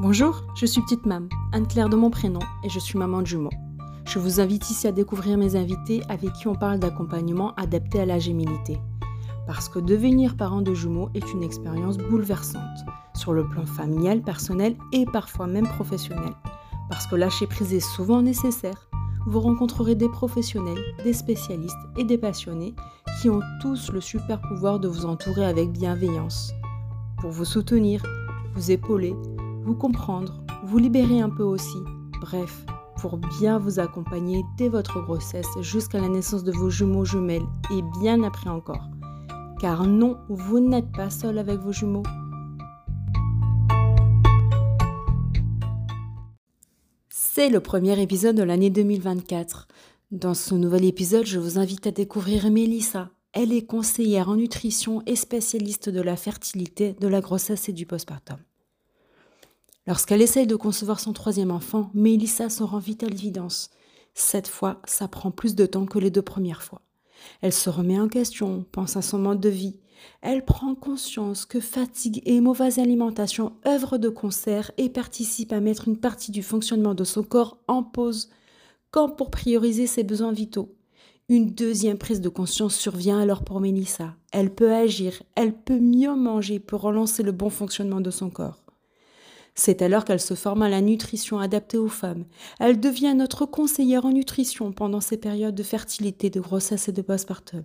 Bonjour, je suis Petite Mam, Anne-Claire de mon prénom, et je suis maman de jumeaux. Je vous invite ici à découvrir mes invités avec qui on parle d'accompagnement adapté à la gémilité. Parce que devenir parent de jumeaux est une expérience bouleversante, sur le plan familial, personnel et parfois même professionnel. Parce que lâcher prise est souvent nécessaire. Vous rencontrerez des professionnels, des spécialistes et des passionnés qui ont tous le super pouvoir de vous entourer avec bienveillance. Pour vous soutenir, vous épauler, vous comprendre, vous libérer un peu aussi. Bref, pour bien vous accompagner dès votre grossesse jusqu'à la naissance de vos jumeaux jumelles et bien après encore. Car non, vous n'êtes pas seul avec vos jumeaux. C'est le premier épisode de l'année 2024. Dans ce nouvel épisode, je vous invite à découvrir Mélissa. Elle est conseillère en nutrition et spécialiste de la fertilité, de la grossesse et du postpartum. Lorsqu'elle essaye de concevoir son troisième enfant, Mélissa se rend vite à l'évidence. Cette fois, ça prend plus de temps que les deux premières fois. Elle se remet en question, pense à son mode de vie. Elle prend conscience que fatigue et mauvaise alimentation œuvrent de concert et participent à mettre une partie du fonctionnement de son corps en pause, comme pour prioriser ses besoins vitaux. Une deuxième prise de conscience survient alors pour Mélissa. Elle peut agir, elle peut mieux manger pour relancer le bon fonctionnement de son corps. C'est alors qu'elle se forme à la nutrition adaptée aux femmes. Elle devient notre conseillère en nutrition pendant ces périodes de fertilité, de grossesse et de postpartum.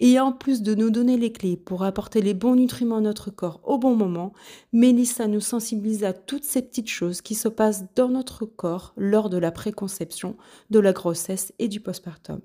Et en plus de nous donner les clés pour apporter les bons nutriments à notre corps au bon moment, Mélissa nous sensibilise à toutes ces petites choses qui se passent dans notre corps lors de la préconception, de la grossesse et du postpartum.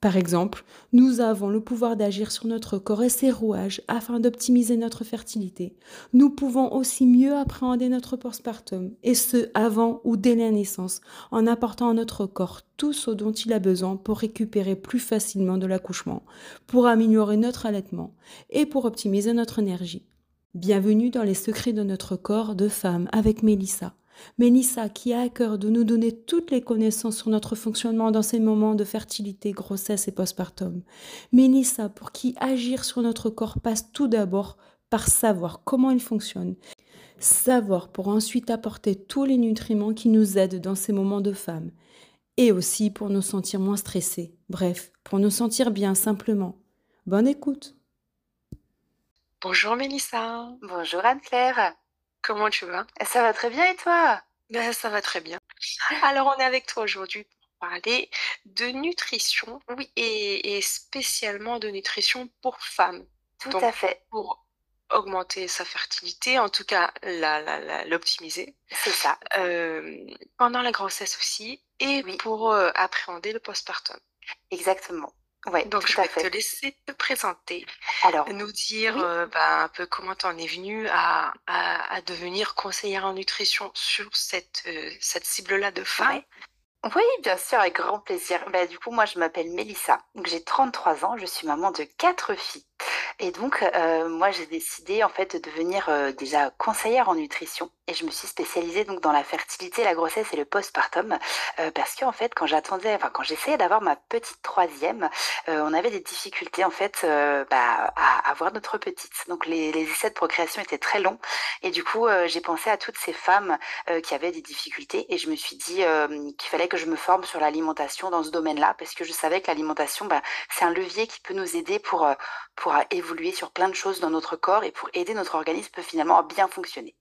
Par exemple, nous avons le pouvoir d'agir sur notre corps et ses rouages afin d'optimiser notre fertilité. Nous pouvons aussi mieux appréhender notre postpartum, et ce avant ou dès la naissance, en apportant à notre corps tout ce dont il a besoin pour récupérer plus facilement de l'accouchement, pour améliorer notre allaitement et pour optimiser notre énergie. Bienvenue dans les secrets de notre corps de femme avec Mélissa. Mélissa qui a à cœur de nous donner toutes les connaissances sur notre fonctionnement dans ces moments de fertilité, grossesse et postpartum. Mélissa pour qui agir sur notre corps passe tout d'abord par savoir comment il fonctionne. Savoir pour ensuite apporter tous les nutriments qui nous aident dans ces moments de femme. Et aussi pour nous sentir moins stressés. Bref, pour nous sentir bien simplement. Bonne écoute. Bonjour Mélissa. Bonjour Anne-Claire. Comment tu vas? Ça va très bien et toi? Ben, ça va très bien. Alors, on est avec toi aujourd'hui pour parler de nutrition Oui, et, et spécialement de nutrition pour femmes. tout Donc, à fait. pour augmenter sa fertilité, en tout cas l'optimiser, C'est ça. euh, pendant la grossesse aussi, et Oui, pour euh, appréhender le postpartum. exactement. Ouais, Donc, je vais te laisser te présenter, Alors, nous dire oui, euh, ben, un peu comment tu en es venue à, à, à devenir conseillère en nutrition sur cette, euh, cette cible-là de femmes. ouais. Oui, bien sûr, avec grand plaisir. Bah, du coup, moi, je m'appelle Mélissa. J'ai 33 ans. Je suis maman de quatre filles. Et donc, euh, moi, j'ai décidé, en fait, de devenir euh, déjà conseillère en nutrition. Et je me suis spécialisée donc dans la fertilité, la grossesse et le postpartum. Euh, parce que, en fait, quand j'attendais, enfin, quand j'essayais d'avoir ma petite troisième, euh, on avait des difficultés, en fait, euh, bah, à avoir notre petite. Donc, les, les essais de procréation étaient très longs. Et du coup, euh, j'ai pensé à toutes ces femmes qui avaient des difficultés et je me suis dit qu'il fallait que je me forme sur l'alimentation dans ce domaine-là parce que je savais que l'alimentation, bah, c'est un levier qui peut nous aider pour, pour euh, évoluer sur plein de choses dans notre corps et pour aider notre organisme finalement à bien fonctionner.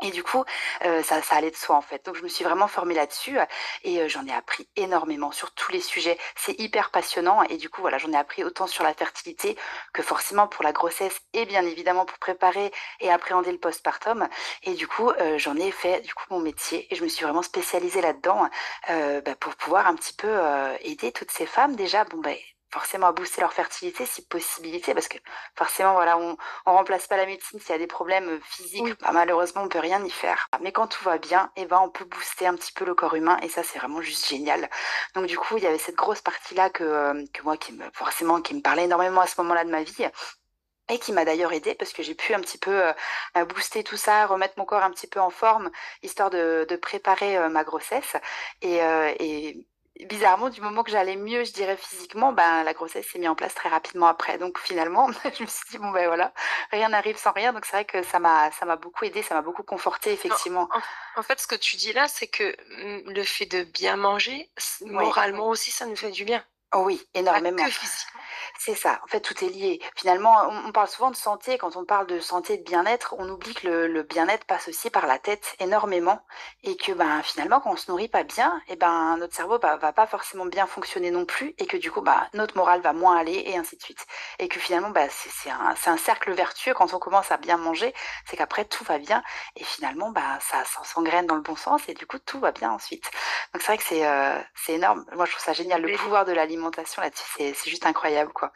Et du coup, euh, ça, ça allait de soi en fait. Donc je me suis vraiment formée là-dessus euh, et euh, j'en ai appris énormément sur tous les sujets. C'est hyper passionnant et du coup voilà, j'en ai appris autant sur la fertilité que forcément pour la grossesse et bien évidemment pour préparer et appréhender le postpartum. Et du coup, j'en ai fait du coup mon métier et je me suis vraiment spécialisée là-dedans bah, pour pouvoir un petit peu aider toutes ces femmes déjà. Bon ben forcément à booster leur fertilité si possibilité parce que forcément voilà on on remplace pas la médecine s'il y a des problèmes euh, physiques, Oui. bah, malheureusement on peut rien y faire. Mais quand tout va bien, eh ben on peut booster un petit peu le corps humain et ça c'est vraiment juste génial. Donc du coup il y avait cette grosse partie là que euh, que moi qui me forcément qui me parlait énormément à ce moment-là de ma vie et qui m'a d'ailleurs aidée parce que j'ai pu un petit peu euh, euh, booster tout ça, remettre mon corps un petit peu en forme histoire de de préparer euh, ma grossesse et euh, et bizarrement, du moment que j'allais mieux, je dirais physiquement, ben, la grossesse s'est mise en place très rapidement après. Donc finalement, je me suis dit, bon ben voilà, rien n'arrive sans rien. Donc c'est vrai que ça m'a, ça m'a beaucoup aidé, ça m'a beaucoup conforté, effectivement. En, fait, ce que tu dis là, c'est que mm, le fait de bien manger, moralement aussi, ça nous fait du bien. Oh oui, énormément. C'est ça, en fait, tout est lié. Finalement, on, parle souvent de santé. Quand on parle de santé et de bien-être, on oublie que le, bien-être passe aussi par la tête énormément. Et que ben, finalement, quand on se nourrit pas bien, et ben, notre cerveau bah, va pas forcément bien fonctionner non plus. Et que du coup, bah, notre morale va moins aller, et ainsi de suite. Et que finalement, bah, c'est un, un, cercle vertueux. Quand on commence à bien manger, c'est qu'après, tout va bien. Et finalement, bah, ça, s'engraine dans le bon sens. Et du coup, tout va bien ensuite. Donc, c'est vrai que c'est euh, énorme. Moi, je trouve ça génial. Le pouvoir de l'alimentation là-dessus, c'est juste incroyable. quoi.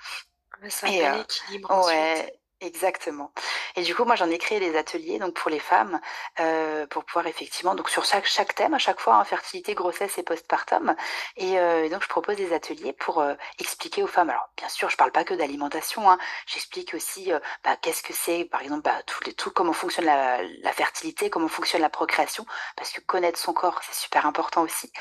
C'est un euh, équilibre ouais, Exactement. Et du coup, moi, j'en ai créé des ateliers donc pour les femmes, euh, pour pouvoir effectivement, donc sur chaque, chaque thème à chaque fois, hein, fertilité, grossesse et postpartum. Et euh, donc, je propose des ateliers pour euh, expliquer aux femmes. Alors, bien sûr, je parle pas que d'alimentation. Hein, J'explique aussi bah, qu'est-ce que c'est, par exemple, bah, les trucs, comment fonctionne la, la, fertilité, comment fonctionne la procréation, parce que connaître son corps, c'est super important aussi.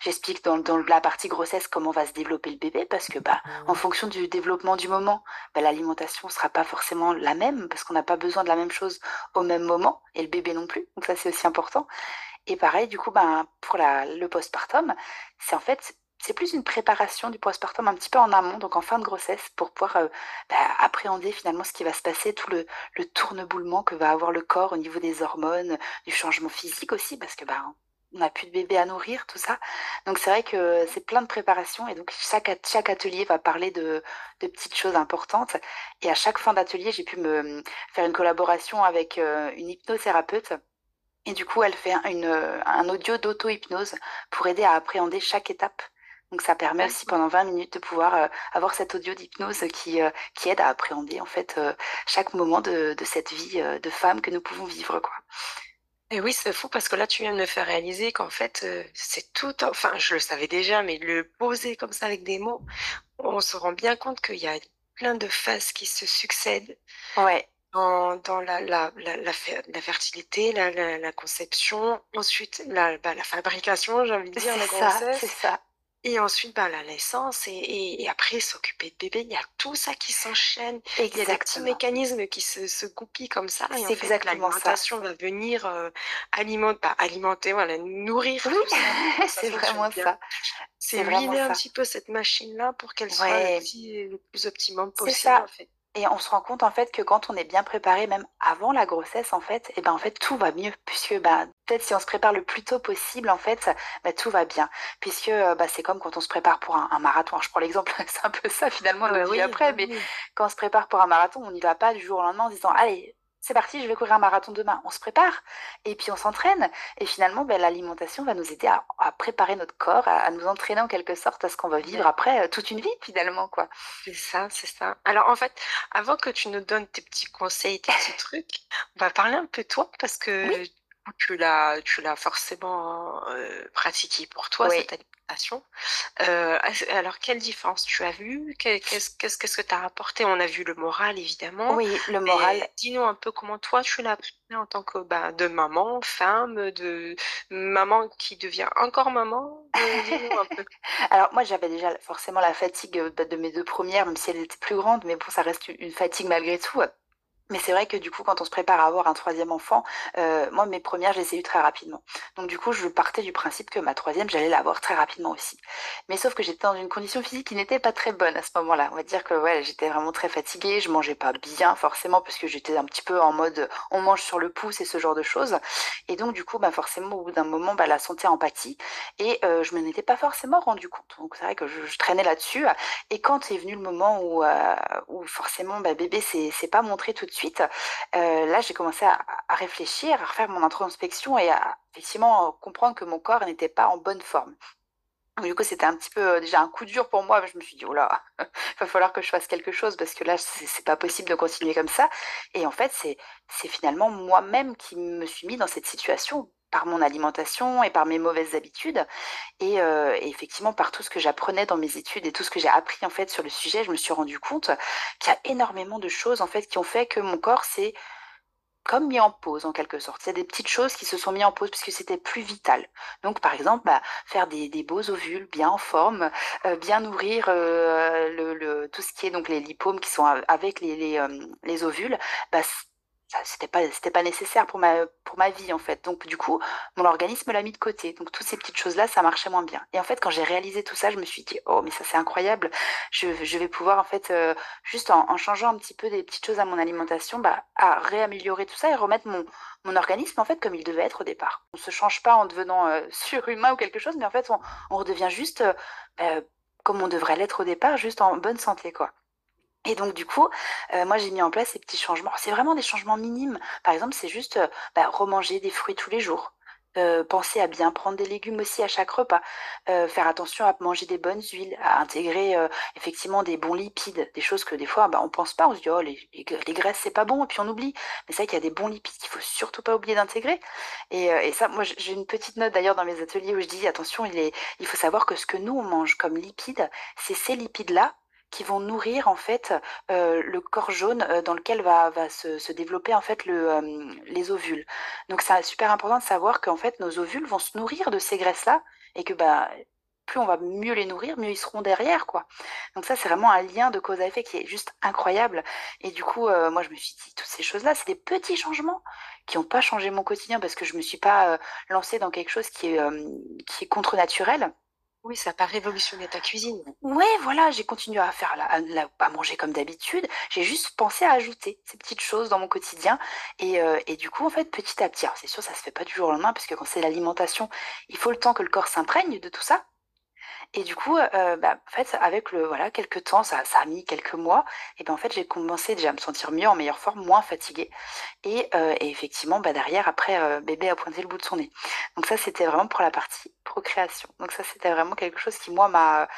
J'explique dans, dans la partie grossesse comment va se développer le bébé, parce que bah, en fonction du développement du moment, bah, l'alimentation sera pas forcément la même, parce qu'on n'a pas besoin de la même chose au même moment, et le bébé non plus. Donc ça, c'est aussi important. Et pareil, du coup, ben, pour la, le postpartum, c'est en fait, c'est plus une préparation du postpartum un petit peu en amont, donc en fin de grossesse, pour pouvoir euh, ben, appréhender finalement ce qui va se passer, tout le, le tourneboulement que va avoir le corps au niveau des hormones, du changement physique aussi, parce que ben, on n'a plus de bébé à nourrir, tout ça. Donc c'est vrai que c'est plein de préparation et donc chaque, chaque atelier va parler de, de petites choses importantes. Et à chaque fin d'atelier, j'ai pu me faire une collaboration avec euh, une hypnothérapeute. Et du coup, elle fait une, un audio d'auto-hypnose pour aider à appréhender chaque étape. Donc ça permet aussi pendant 20 minutes de pouvoir euh, avoir cet audio d'hypnose qui, euh, qui aide à appréhender en fait chaque moment de, de cette vie de femme que nous pouvons vivre. quoi. Et oui, c'est fou parce que là, tu viens de me faire réaliser qu'en fait, euh, c'est tout, enfin, je le savais déjà, mais le poser comme ça avec des mots, on se rend bien compte qu'il y a plein de phases qui se succèdent Ouais. dans, dans la, la, la, la, la fertilité, la, la, la conception, ensuite la, bah, la fabrication, j'ai envie de dire, la ça, c'est grossesse, ça. Et ensuite bah, la naissance, et, et, et après s'occuper de bébé. Il y a tout ça qui s'enchaîne. Il y a des petits mécanismes qui se, se goupillent comme ça. Et en fait, l'alimentation va venir euh, alimenter, bah, alimenter, voilà, nourrir Oui, c'est vraiment ça. C'est huiler un petit peu cette machine-là pour qu'elle soit le, petit, le plus optimum possible, ça. en fait. Et on se rend compte en fait que quand on est bien préparé, même avant la grossesse en fait, et ben en fait tout va mieux. Puisque bah peut-être si on se prépare le plus tôt possible en fait, bah, tout va bien. Puisque euh, bah, c'est comme quand on se prépare pour un, un marathon. Alors, je prends l'exemple, c'est un peu ça finalement Ah bah notre vie oui, après, bah mais quand on se prépare pour un marathon, on n'y va pas du jour au lendemain en disant allez c'est parti, je vais courir un marathon demain. On se prépare et puis on s'entraîne. Et finalement, ben, l'alimentation va nous aider à, à préparer notre corps, à, à nous entraîner en quelque sorte à ce qu'on va vivre après euh, toute une vie finalement, quoi. C'est ça, c'est ça. Alors en fait, avant que tu nous donnes tes petits conseils, tes petits trucs, on va parler un peu de toi parce Oui, tu l'as, tu l'as forcément euh, pratiqué pour toi, cette alimentation. Euh, alors, quelle différence tu as vu? Que- Qu'est-ce que tu as apporté? On a vu le moral, évidemment, Oui, le moral. dis-nous un peu comment toi tu l'as pris en tant que bah, de maman, femme, de maman qui devient encore maman? Euh, dis-nous un peu. Alors moi j'avais déjà forcément la fatigue bah, de mes deux premières, même si elles étaient plus grandes, mais bon ça reste une fatigue malgré tout. Mais c'est vrai que du coup, quand on se prépare à avoir un troisième enfant, euh, moi, mes premières, je les ai eues très rapidement. Donc du coup, je partais du principe que ma troisième, j'allais l'avoir très rapidement aussi. Mais sauf que j'étais dans une condition physique qui n'était pas très bonne à ce moment-là. On va dire que j'étais vraiment très fatiguée, je mangeais pas bien forcément parce que j'étais un petit peu en mode on mange sur le pouce et ce genre de choses. Et donc du coup, bah forcément, au bout d'un moment, bah, la santé en pâtit et euh, je m'en étais pas forcément rendu compte. Donc c'est vrai que je, traînais là-dessus. Et quand est venu le moment où, euh, forcément bah, bébé s'est pas montré tout de suite, euh, là j'ai commencé à, réfléchir, à refaire mon introspection et à effectivement comprendre que mon corps n'était pas en bonne forme. Du coup, c'était un petit peu euh, déjà un coup dur pour moi. Je me suis dit, oh là, il va falloir que je fasse quelque chose parce que là, c'est pas possible de continuer comme ça. Et en fait, c'est finalement moi-même qui me suis mis dans cette situation par mon alimentation et par mes mauvaises habitudes et, euh, et effectivement par tout ce que j'apprenais dans mes études et tout ce que j'ai appris en fait sur le sujet, je me suis rendu compte qu'il y a énormément de choses en fait qui ont fait que mon corps s'est comme mis en pause en quelque sorte. C'est des petites choses qui se sont mis en pause puisque c'était plus vital. Donc par exemple, bah, faire des, beaux ovules bien en forme, euh, bien nourrir euh, le, tout ce qui est donc les lipomes qui sont avec les, les ovules, bah, c'était pas c'était pas nécessaire pour ma pour ma vie en fait. Donc du coup mon organisme l'a mis de côté. Donc toutes ces petites choses là ça marchait moins bien. Et en fait quand j'ai réalisé tout ça je me suis dit oh mais ça c'est incroyable. Je, je, vais pouvoir en fait euh, juste en, changeant un petit peu des petites choses à mon alimentation bah à réaméliorer tout ça et remettre mon mon organisme en fait comme il devait être au départ. On se change pas en devenant euh, surhumain ou quelque chose mais en fait on, on redevient juste euh, bah, comme on devrait l'être au départ juste en bonne santé quoi et donc du coup, euh, moi j'ai mis en place ces petits changements. C'est vraiment des changements minimes. Par exemple, c'est juste euh, bah, remanger des fruits tous les jours. Euh, penser à bien prendre des légumes aussi à chaque repas, euh, faire attention à manger des bonnes huiles, à intégrer effectivement des bons lipides, des choses que des fois bah, on pense pas, on se dit oh les, les, graisses c'est pas bon et puis on oublie. Mais c'est vrai qu'il y a des bons lipides qu'il faut surtout pas oublier d'intégrer. Et, ça, moi j'ai une petite note d'ailleurs dans mes ateliers où je dis attention, il faut savoir que ce que nous on mange comme lipides, c'est ces lipides là qui vont nourrir en fait euh, le corps jaune euh, dans lequel va, va se, développer en fait le, euh, les ovules. Donc c'est super important de savoir qu'en fait nos ovules vont se nourrir de ces graisses là et que bah plus on va mieux les nourrir, mieux ils seront derrière quoi. Donc ça c'est vraiment un lien de cause à effet qui est juste incroyable. Et du coup moi je me suis dit toutes ces choses là c'est des petits changements qui n'ont pas changé mon quotidien parce que je me suis pas lancée dans quelque chose qui est qui est contre naturel. Oui, ça n'a pas révolutionné ta cuisine. Ouais, voilà, j'ai continué à faire la, la, à manger comme d'habitude. J'ai juste pensé à ajouter ces petites choses dans mon quotidien. Et, euh, et du coup, en fait, petit à petit, c'est sûr, ça se fait pas du jour au lendemain, parce que quand c'est l'alimentation, il faut le temps que le corps s'imprègne de tout ça. Et du coup, euh, bah, en fait, avec le voilà quelques temps, ça, ça a mis quelques mois. Et ben en fait, j'ai commencé déjà à me sentir mieux, en meilleure forme, moins fatiguée. Et, euh, et effectivement, bah, derrière, après, euh, bébé a pointé le bout de son nez. Donc ça, c'était vraiment pour la partie procréation. Donc ça, c'était vraiment quelque chose qui moi m'a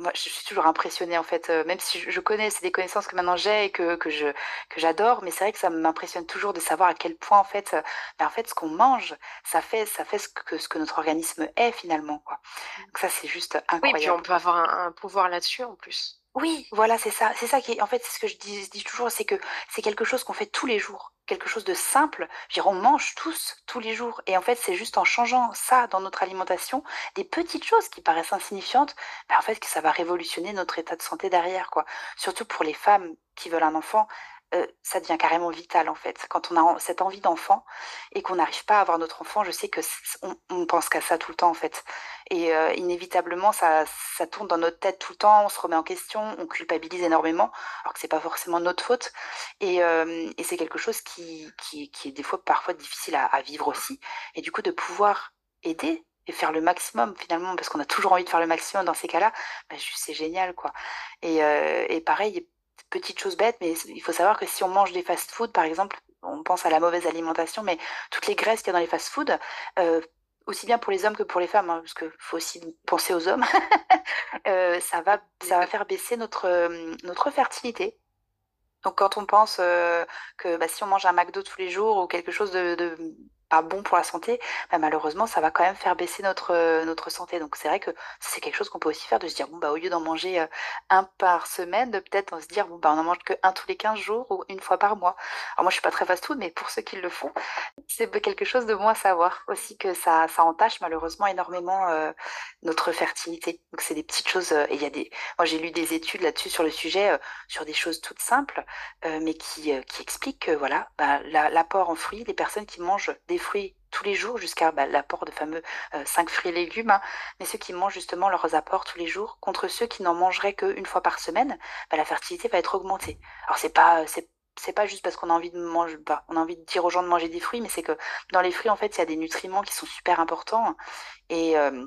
moi, je suis toujours impressionnée en fait, euh, même si je, je connais, c'est des connaissances que maintenant j'ai et que, que je que j'adore, mais c'est vrai que ça m'impressionne toujours de savoir à quel point en fait, euh, ben, en fait, ce qu'on mange, ça fait ça fait ce que ce que notre organisme est finalement quoi. Donc ça c'est juste incroyable. Oui, puis on peut avoir un, un pouvoir là-dessus en plus. Oui, voilà, c'est ça. C'est ça qui est, en fait, c'est ce que je dis, je dis toujours, c'est que c'est quelque chose qu'on fait tous les jours, quelque chose de simple. On mange tous, tous les jours. Et en fait, c'est juste en changeant ça dans notre alimentation, des petites choses qui paraissent insignifiantes, fait, que ça va révolutionner notre état de santé derrière, quoi. Surtout pour les femmes qui veulent un enfant, euh, ça devient carrément vital en fait. Quand on a cette envie d'enfant et qu'on n'arrive pas à avoir notre enfant, je sais que on, pense qu'à ça tout le temps en fait. Et euh, inévitablement, ça, tourne dans notre tête tout le temps. On se remet en question, on culpabilise énormément, alors que c'est pas forcément notre faute. Et, euh, c'est quelque chose qui, est des fois parfois difficile à, vivre aussi. Et du coup, de pouvoir aider et faire le maximum finalement parce qu'on a toujours envie de faire le maximum dans ces cas-là bah, c'est génial quoi et pareil petite chose bête, mais il faut savoir que si on mange des fast-food, par exemple, on pense à la mauvaise alimentation, mais toutes les graisses qu'il y a dans les fast-food, euh, aussi bien pour les hommes que pour les femmes, hein, parce qu'il faut aussi penser aux hommes, euh, ça, va, ça va faire baisser notre, euh, notre fertilité. Donc quand on pense euh, que bah, si on mange un McDo tous les jours ou quelque chose de, de pas bon pour la santé, bah, malheureusement, ça va quand même faire baisser notre, euh, notre santé. Donc c'est vrai que c'est quelque chose qu'on peut aussi faire, de se dire, bon, bah, au lieu d'en manger euh, un par semaine, peut-être se dire, bon, bah, on en mange que un tous les 15 jours ou une fois par mois. Alors moi, je suis pas très fast-food, mais pour ceux qui le font, c'est quelque chose de bon à savoir aussi que ça, ça entache malheureusement énormément euh, notre fertilité. Donc c'est des petites choses, et il y a des, moi j'ai lu des études là-dessus sur le sujet, sur des choses toutes simples, mais qui, qui expliquent que voilà, bah, l'apport la, en fruits, les personnes qui mangent des fruits tous les jours jusqu'à bah, l'apport de fameux euh, 5 fruits et légumes, hein, mais ceux qui mangent justement leurs apports tous les jours, contre ceux qui n'en mangeraient qu'une fois par semaine, bah, la fertilité va être augmentée. Alors c'est pas c'est c'est pas juste parce qu'on a envie de manger, bah, on a envie de dire aux gens de manger des fruits, mais c'est que dans les fruits en fait il y a des nutriments qui sont super importants et euh,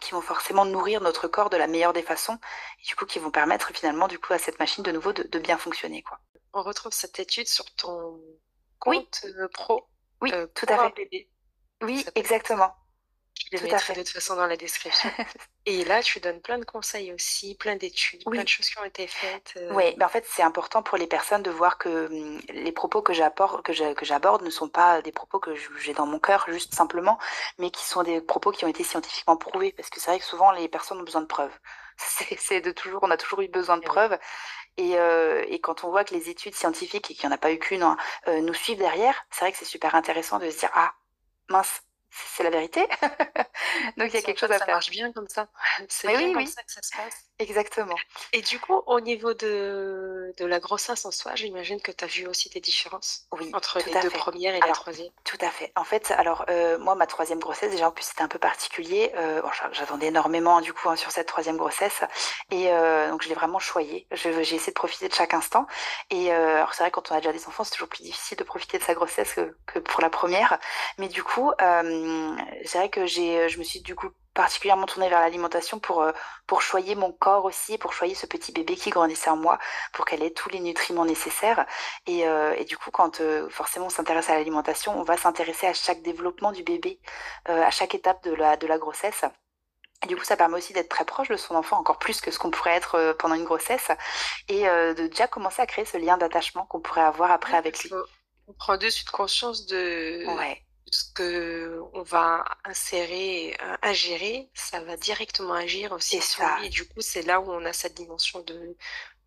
qui vont forcément nourrir notre corps de la meilleure des façons et du coup qui vont permettre finalement du coup à cette machine de nouveau de, de bien fonctionner quoi. On retrouve cette étude sur ton compte oui. Euh, pro oui, euh, tout à fait. Bébé. Oui, exactement. Je les mettrai de toute façon dans la description. Et là, tu donnes plein de conseils aussi, plein d'études, oui. plein de choses qui ont été faites. Euh... Oui, ben en fait, c'est important pour les personnes de voir que hum, les propos que j'aborde que que j'aborde ne sont pas des propos que j'ai dans mon cœur, juste simplement, mais qui sont des propos qui ont été scientifiquement prouvés. Parce que c'est vrai que souvent, les personnes ont besoin de preuves. C'est de toujours, on a toujours eu besoin de preuves. Et, euh, et, quand on voit que les études scientifiques, et qu'il n'y en a pas eu qu'une, hein, euh, nous suivent derrière, c'est vrai que c'est super intéressant de se dire, ah, mince, c'est la vérité. Donc il y a quelque chose à ça faire. marche bien comme ça. C'est bien oui, comme oui, ça que ça se passe. exactement. Et du coup, au niveau de, de la grossesse en soi, j'imagine que tu as vu aussi des différences Oui, entre les deux fait. premières et la troisième? tout à fait. En fait, alors euh, moi, ma troisième grossesse, déjà en plus c'était un peu particulier. Euh, bon, j'a- j'attendais énormément du coup hein, sur cette troisième grossesse, et euh, donc je l'ai vraiment choyée. Je- J'ai essayé de profiter de chaque instant. Et alors c'est vrai quand on a déjà des enfants, c'est toujours plus difficile de profiter de sa grossesse que, que pour la première. Mais du coup, euh, c'est vrai que j'ai, je me suis du coup particulièrement tournée vers l'alimentation pour euh, pour choyer mon corps aussi, pour choyer ce petit bébé qui grandissait en moi, pour qu'elle ait tous les nutriments nécessaires. Et, euh, et du coup, quand euh, forcément on s'intéresse à l'alimentation, on va s'intéresser à chaque développement du bébé, euh, à chaque étape de la, de la grossesse. Et du coup, ça permet aussi d'être très proche de son enfant, encore plus que ce qu'on pourrait être euh, pendant une grossesse, et euh, de déjà commencer à créer ce lien d'attachement qu'on pourrait avoir après avec lui. qu'on prend de suite conscience de Ouais, ce que on va insérer, euh, ingérer, ça va directement agir aussi sur lui. Et du coup, c'est là où on a cette dimension de,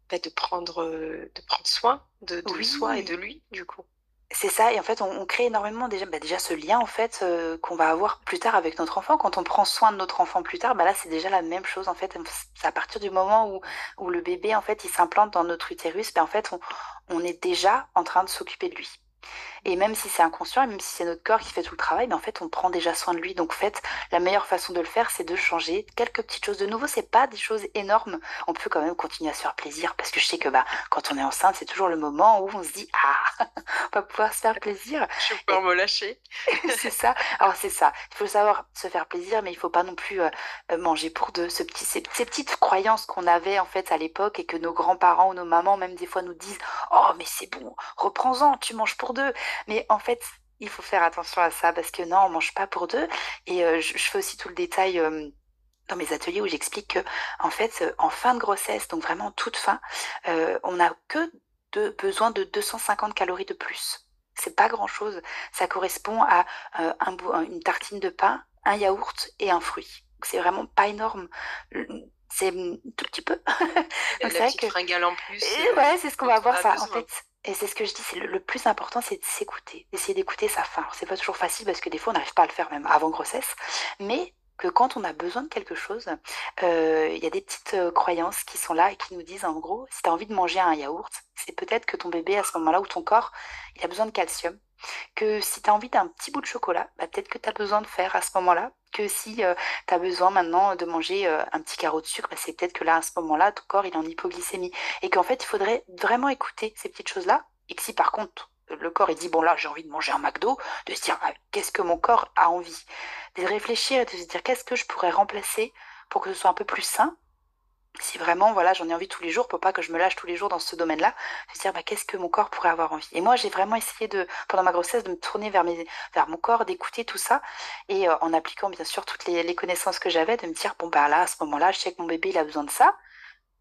bah, de prendre, de prendre soin de, de soi et de lui, du coup. c'est ça. Et en fait, on, on crée énormément déjà, bah, déjà ce lien en fait euh, qu'on va avoir plus tard avec notre enfant. Quand on prend soin de notre enfant plus tard, bah là, c'est déjà la même chose en fait. C'est à partir du moment où, où le bébé en fait, il s'implante dans notre utérus, bah, en fait, on, on est déjà en train de s'occuper de lui. Et même si c'est inconscient, et même si c'est notre corps qui fait tout le travail, mais en fait, on prend déjà soin de lui. Donc, en fait, la meilleure façon de le faire, c'est de changer quelques petites choses. De nouveau, c'est pas des choses énormes. On peut quand même continuer à se faire plaisir parce que je sais que bah, quand on est enceinte, c'est toujours le moment où on se dit Ah, on va pouvoir se faire plaisir. Je vais Et pouvoir me lâcher. c'est ça. Alors, c'est ça. Il faut savoir se faire plaisir, mais il faut pas non plus euh, euh, manger pour deux. Ce petit, ces, ces petites croyances qu'on avait en fait à l'époque et que nos grands-parents ou nos mamans, même des fois, nous disent Oh, mais c'est bon, reprends-en, tu manges pour deux. Mais en fait, il faut faire attention à ça parce que non, on mange pas pour deux. Et euh, je, je fais aussi tout le détail euh, dans mes ateliers où j'explique que, en fait, euh, en fin de grossesse, donc vraiment toute fin, on n'a que de, besoin de 250 calories de plus. C'est pas grand-chose. Ça correspond à un une tartine de pain, un yaourt et un fruit. C'est vraiment pas énorme. C'est tout petit peu. La Donc c'est vrai petite que fringale en plus et ouais, c'est ce qu'on va voir ça. En fait, et c'est ce que je dis, c'est le, plus important, c'est de s'écouter, d'essayer d'écouter sa faim. C'est pas toujours facile parce que des fois, on n'arrive pas à le faire même avant grossesse, mais que quand on a besoin de quelque chose, euh, il y a des petites euh, croyances qui sont là et qui nous disent, en gros, si tu envie de manger un yaourt, c'est peut-être que ton bébé, à ce moment-là, ou ton corps, il a besoin de calcium. Que si tu as envie d'un petit bout de chocolat, bah, peut-être que tu as besoin de faire à ce moment-là. Que si tu as besoin maintenant de manger euh, un petit carreau de sucre, bah, c'est peut-être que là, à ce moment-là, ton corps, il est en hypoglycémie. Et qu'en fait, il faudrait vraiment écouter ces petites choses-là. Et que si par contre, le corps, il dit, bon là, j'ai envie de manger un McDo, de se dire, ah, qu'est-ce que mon corps a envie? De réfléchir et de se dire, qu'est-ce que je pourrais remplacer pour que ce soit un peu plus sain? Si vraiment, voilà, j'en ai envie tous les jours, pour pas que je me lâche tous les jours dans ce domaine-là, se dire, bah, qu'est-ce que mon corps pourrait avoir envie? Et moi, j'ai vraiment essayé de, pendant ma grossesse, de me tourner vers mes, vers mon corps, d'écouter tout ça, et euh, en appliquant bien sûr toutes les, les connaissances que j'avais, de me dire, bon, bah là, à ce moment-là, je sais que mon bébé, il a besoin de ça.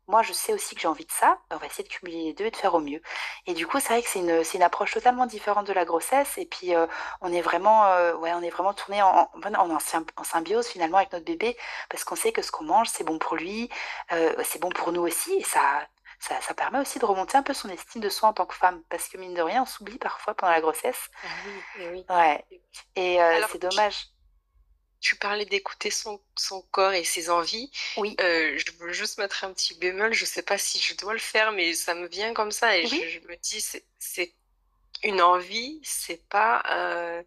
Moi, je sais aussi que j'ai envie de ça. On va essayer de cumuler les deux et de faire au mieux. Et du coup, c'est vrai que c'est une, c'est une approche totalement différente de la grossesse. Et puis, euh, on est vraiment, euh, ouais, on est vraiment tourné en, en, en, en sym- en symbiose finalement avec notre bébé parce qu'on sait que ce qu'on mange, c'est bon pour lui, euh, c'est bon pour nous aussi. Et ça, ça, ça permet aussi de remonter un peu son estime de soi en tant que femme. Parce que mine de rien, on s'oublie parfois pendant la grossesse. Ah oui, oui. Ouais. Et euh, c'est dommage. Tu parlais d'écouter son, son corps et ses envies. Oui, Euh, je veux juste mettre un petit bémol. Je sais pas si je dois le faire, mais ça me vient comme ça et je, oui, je me dis, c'est, c'est une envie, c'est pas, euh,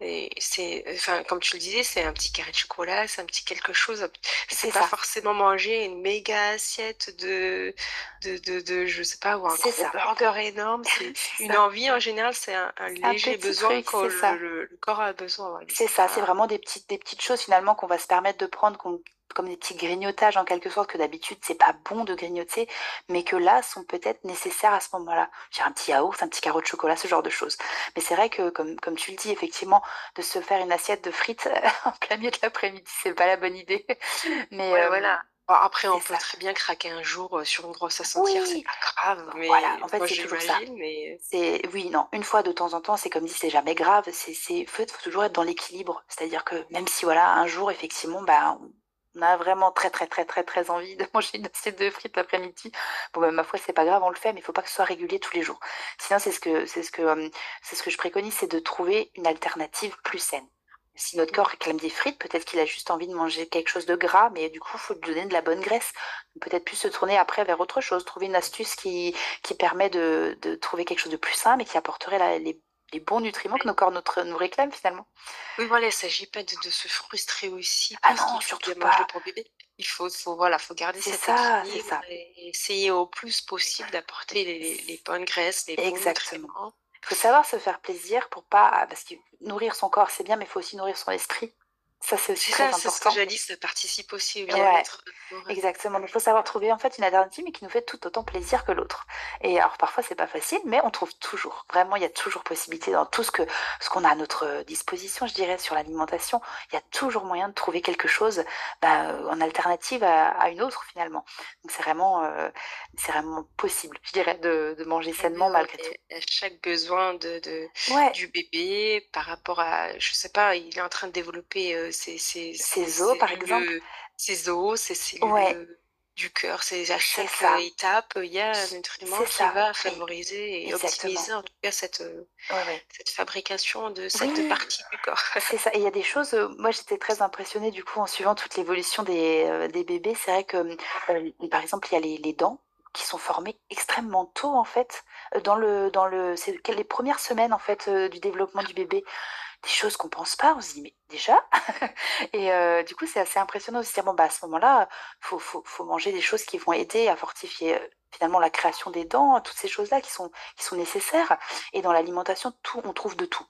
et c'est, enfin, comme tu le disais, c'est un petit carré de chocolat, c'est un petit quelque chose. C'est pas ça. forcément manger une méga assiette de, de, de, de, je sais pas, ou un gros ça. burger énorme. C'est une ça. envie, en général, c'est un, léger besoin truc, que c'est le, ça. le, le corps a besoin. C'est ça, c'est vraiment des petites, des petites choses finalement qu'on va se permettre de prendre qu'on- comme des petits grignotages en quelque sorte que d'habitude c'est pas bon de grignoter, mais que là sont peut-être nécessaires à ce moment-là. J'ai un petit yaourt, un petit carreau de chocolat, ce genre de choses. Mais c'est vrai que comme, comme tu le dis, effectivement, de se faire une assiette de frites en plein milieu de l'après-midi, c'est pas la bonne idée. Mais ouais, euh, voilà. Bon, après, on c'est peut ça. très bien craquer un jour euh, sur une grossesse entière, c'est Oui, pas grave, voilà, en fait c'est toujours ça. mais C'est oui, non, une fois de temps en temps, c'est comme dit, c'est jamais grave. C'est c'est, en fait, faut toujours être dans l'équilibre. C'est-à-dire que même si voilà, un jour effectivement, bah on a vraiment très très très très très envie de manger une assiette de frites l'après-midi. Bon, ben, ma foi, c'est pas grave, on le fait, mais il faut pas que ce soit régulier tous les jours. Sinon, c'est ce que c'est ce que euh, c'est ce que je préconise, c'est de trouver une alternative plus saine. Si notre corps réclame des frites, peut-être qu'il a juste envie de manger quelque chose de gras, mais du coup, il faut lui donner de la bonne graisse. Peut-être plus se tourner après vers autre chose, trouver une astuce qui, qui permet de, de trouver quelque chose de plus sain, mais qui apporterait la, les les bons nutriments que nos corps notre, nous réclament finalement. Oui, voilà, il ne s'agit pas de, de, se frustrer aussi. Ah non, surtout pas. Pour bébé. Il faut, faut, voilà, faut garder cet ça, ça. et essayer au plus possible d'apporter les, les, bonnes graisses, les Exactement. bons nutriments. Il faut savoir se faire plaisir pour pas... Parce que nourrir son corps, c'est bien, mais il faut aussi nourrir son esprit. Ça, c'est aussi très ça, important. C'est ce que j'ai dit, ça participe aussi au bien-être. Ouais, exactement. Il faut savoir trouver en fait une alternative mais qui nous fait tout autant plaisir que l'autre. Et alors parfois c'est pas facile, mais on trouve toujours. Vraiment, il y a toujours possibilité dans tout ce que ce qu'on a à notre disposition, je dirais, sur l'alimentation. Il y a toujours moyen de trouver quelque chose bah, en alternative à, à, une autre finalement. Donc c'est vraiment, euh, c'est vraiment possible, je dirais, de, de manger sainement malgré tout. À chaque besoin de, de ouais. du bébé par rapport à, je sais pas, il est en train de développer euh, ses os, par exemple? Ses os, ses cellules ouais. du cœur. C'est à chaque ça. étape, il y a un nutriment qui ça. va favoriser et Exactement. optimiser en tout cas cette, ouais, cette fabrication de cette oui. partie du corps. C'est ça. Et il y a des choses, euh, moi j'étais très impressionnée du coup en suivant toute l'évolution des, euh, des bébés. C'est vrai que, euh, par exemple, il y a les, les dents qui sont formées extrêmement tôt en fait dans le dans le c'est les premières semaines en fait euh, du développement du bébé des choses qu'on pense pas on se dit mais déjà et euh, du coup c'est assez impressionnant de se dire bon bah à ce moment-là faut, faut faut manger des choses qui vont aider à fortifier finalement la création des dents toutes ces choses là qui sont qui sont nécessaires. Et dans l'alimentation tout on trouve de tout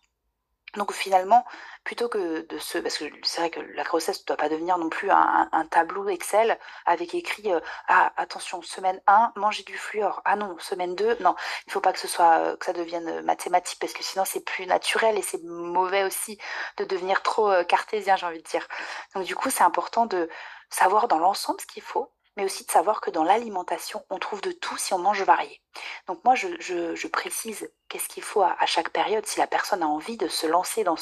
donc finalement, plutôt que de se... Parce que c'est vrai que la grossesse ne doit pas devenir non plus un, tableau Excel avec écrit euh, Ah, attention, semaine 1, manger du fluor. Ah non, semaine 2, non. Il ne faut pas que ce soit que ça devienne mathématique parce que sinon c'est plus naturel et c'est mauvais aussi de devenir trop cartésien, j'ai envie de dire. Donc du coup, c'est important de savoir dans l'ensemble ce qu'il faut mais aussi de savoir que dans l'alimentation, on trouve de tout si on mange varié. Donc moi, je, précise qu'est-ce qu'il faut à, chaque période si la personne a envie de se lancer dans,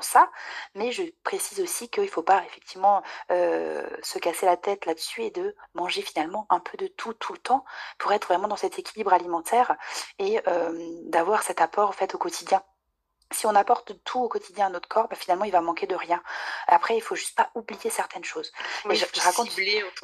ça, mais je précise aussi qu'il ne faut pas effectivement euh, se casser la tête là-dessus et de manger finalement un peu de tout tout le temps pour être vraiment dans cet équilibre alimentaire et euh, d'avoir cet apport fait au quotidien si on apporte tout au quotidien à notre corps, bah, finalement, il va manquer de rien. Après, il faut juste pas oublier certaines choses. Oui, et je, je raconte,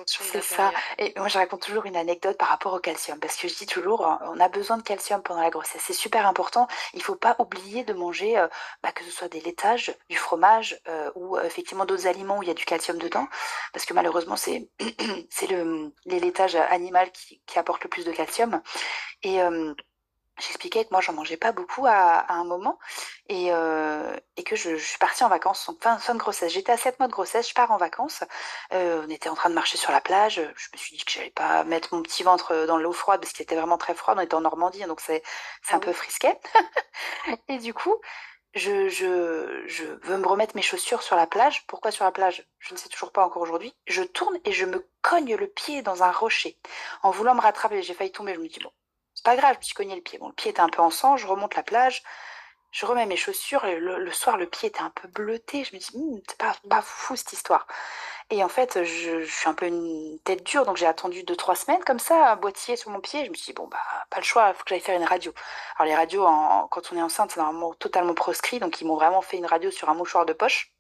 c'est ça. Et moi, je raconte toujours une anecdote par rapport au calcium, parce que je dis toujours, on a besoin de calcium pendant la grossesse. C'est super important. Il faut pas oublier de manger, euh, bah, que ce soit des laitages, du fromage euh, ou euh, effectivement d'autres aliments où il y a du calcium dedans, parce que malheureusement, c'est c'est le les laitages animaux qui, qui apportent le plus de calcium. Et J'expliquais que moi, j'en mangeais pas beaucoup à, à un moment et, euh, et que je, je, suis partie en vacances, fin, fin de grossesse. J'étais à 7 mois de grossesse, je pars en vacances. Euh, on était en train de marcher sur la plage. Je me suis dit que j'allais pas mettre mon petit ventre dans l'eau froide parce qu'il était vraiment très froid. On était en Normandie, donc c'est ah un oui. peu frisquet. et du coup, je, je, je veux me remettre mes chaussures sur la plage. Pourquoi sur la plage? Je ne sais toujours pas encore aujourd'hui. Je tourne et je me cogne le pied dans un rocher. En voulant me rattraper, j'ai failli tomber. Je me dis, bon, pas grave, je me suis cogné le pied. Bon, le pied était un peu en sang, je remonte la plage, je remets mes chaussures, et le, soir, le pied était un peu bleuté. Je me dis, hm, c'est pas, fou cette histoire. Et en fait, je, suis un peu une tête dure, donc j'ai attendu deux, trois semaines comme ça, un boîtier sur mon pied. Je me suis dit, bon, bah, pas le choix, il faut que j'aille faire une radio. Alors, les radios, quand on est enceinte, c'est normalement totalement proscrit, donc ils m'ont vraiment fait une radio sur un mouchoir de poche.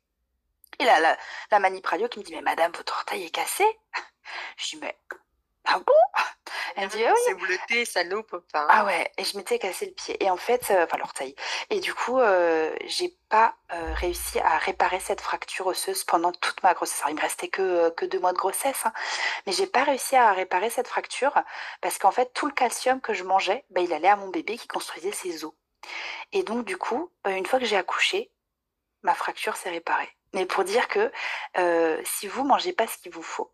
Et là, la, la manip radio qui me dit, mais madame, votre orteil est cassé. Je dis, mais ah bon? Elle me dit, ah oui. C'est ça loupe pas. Ah ouais, et je m'étais cassé le pied. Et en fait, euh, enfin l'orteil. Et du coup, euh, j'ai pas euh, réussi à réparer cette fracture osseuse pendant toute ma grossesse. Alors, il me restait que, que deux mois de grossesse, hein. mais j'ai pas réussi à réparer cette fracture parce qu'en fait, tout le calcium que je mangeais, bah, il allait à mon bébé qui construisait ses os. Et donc, du coup, une fois que j'ai accouché, ma fracture s'est réparée. Mais pour dire que si vous mangez pas ce qu'il vous faut,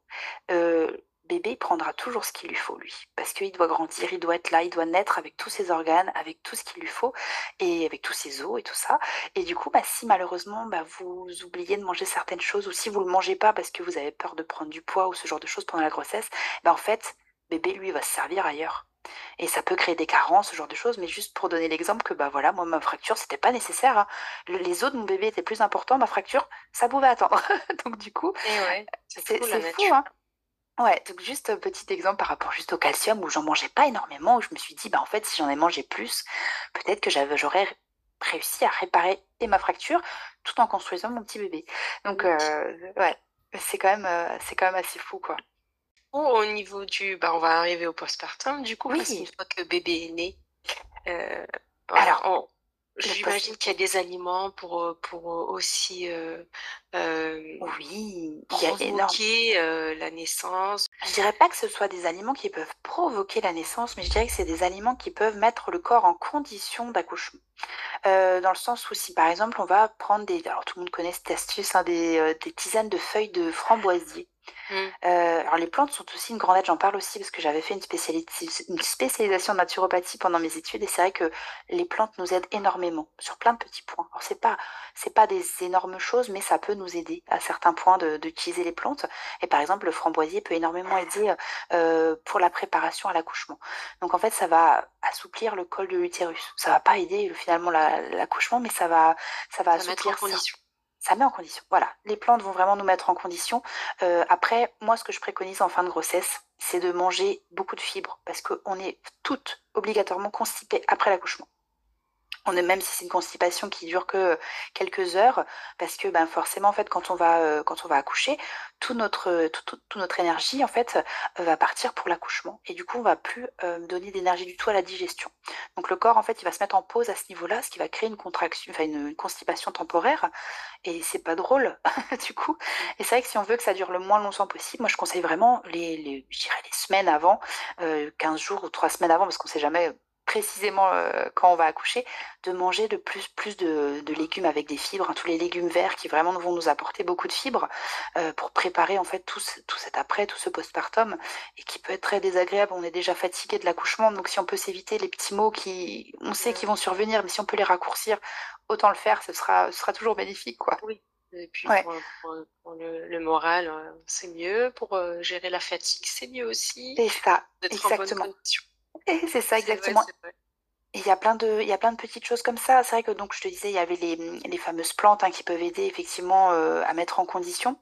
bébé prendra toujours ce qu'il lui faut, lui. Parce qu'il doit grandir, il doit être là, il doit naître avec tous ses organes, avec tout ce qu'il lui faut, et avec tous ses os et tout ça. Et du coup, bah, si malheureusement bah, vous oubliez de manger certaines choses, ou si vous ne le mangez pas parce que vous avez peur de prendre du poids ou ce genre de choses pendant la grossesse, bah, en fait, bébé, lui, va se servir ailleurs. Et ça peut créer des carences, ce genre de choses, mais juste pour donner l'exemple que, bah voilà, moi, ma fracture, c'était pas nécessaire. hein. Le- Les os de mon bébé étaient plus importants, ma fracture, ça pouvait attendre. Donc, du coup, ouais, c'est fou la fou, hein. Ouais, donc juste un petit exemple par rapport juste au calcium où j'en mangeais pas énormément, où je me suis dit, bah en fait, si j'en ai mangé plus, peut-être que j'avais, j'aurais réussi à réparer et ma fracture tout en construisant mon petit bébé. Donc, euh, ouais, c'est quand même, euh, c'est quand même assez fou, quoi. Ou au niveau du... Bah, on va arriver au postpartum, du coup, parce qu'une Oui, fois que bébé est né, euh, voilà, alors, on- le. J'imagine qu'il y a des aliments pour, euh, pour euh, aussi euh, euh, Oui, il y a énorme. provoquer euh, la naissance. Je dirais pas que ce soit des aliments qui peuvent provoquer la naissance, mais je dirais que c'est des aliments qui peuvent mettre le corps en condition d'accouchement. Dans le sens où si par exemple on va prendre des, alors tout le monde connaît cette astuce, hein, des, des tisanes de feuilles de framboisier. Mm. Euh, alors les plantes sont aussi une grande aide, j'en parle aussi parce que j'avais fait une, spécialis- une spécialisation en naturopathie pendant mes études et c'est vrai que les plantes nous aident énormément sur plein de petits points. Alors c'est pas c'est pas des énormes choses, mais ça peut nous aider à certains points de- d'utiliser les plantes. Et par exemple le framboisier peut énormément aider euh, pour la préparation à l'accouchement. Donc en fait ça va assouplir le col de l'utérus. Ça va pas aider finalement la- l'accouchement, mais ça va ça va Ça va mettre en assouplir ça. Ça met en condition. Voilà, les plantes vont vraiment nous mettre en condition. Euh, après, moi, ce que je préconise en fin de grossesse, c'est de manger beaucoup de fibres parce qu'on est toutes obligatoirement constipées après l'accouchement. On est même si c'est une constipation qui dure que quelques heures, parce que ben forcément en fait quand on va euh, quand on va accoucher, tout notre tout, tout- toute notre énergie en fait euh, va partir pour l'accouchement et du coup on va plus euh, donner d'énergie du tout à la digestion. Donc le corps en fait il va se mettre en pause à ce niveau-là, ce qui va créer une contraction, enfin une, constipation temporaire et c'est pas drôle du coup. Et c'est vrai que si on veut que ça dure le moins longtemps possible, moi je conseille vraiment les, les les semaines avant, euh, 15 jours ou 3 semaines avant parce qu'on sait jamais précisément euh, quand on va accoucher, de manger de plus, plus de, de légumes avec des fibres, hein, tous les légumes verts qui vraiment vont nous apporter beaucoup de fibres euh, pour préparer en fait tout, ce- tout cet après, tout ce postpartum et qui peut être très désagréable. On est déjà fatigué de l'accouchement, donc si on peut s'éviter les petits mots qui, on sait qu'ils vont survenir, mais si on peut les raccourcir, autant le faire, ce sera, ce sera toujours bénéfique, quoi. Oui. Et puis Ouais, pour, pour- pour le, le moral, euh, c'est mieux. Pour gérer la fatigue, c'est mieux aussi. c'est ça, D'être en bonne exactement. c'est ça exactement. vrai. Il y a plein de, il y a plein de petites choses comme ça. C'est vrai que donc je te disais, il y avait les, les fameuses plantes hein, qui peuvent aider effectivement euh, à mettre en condition,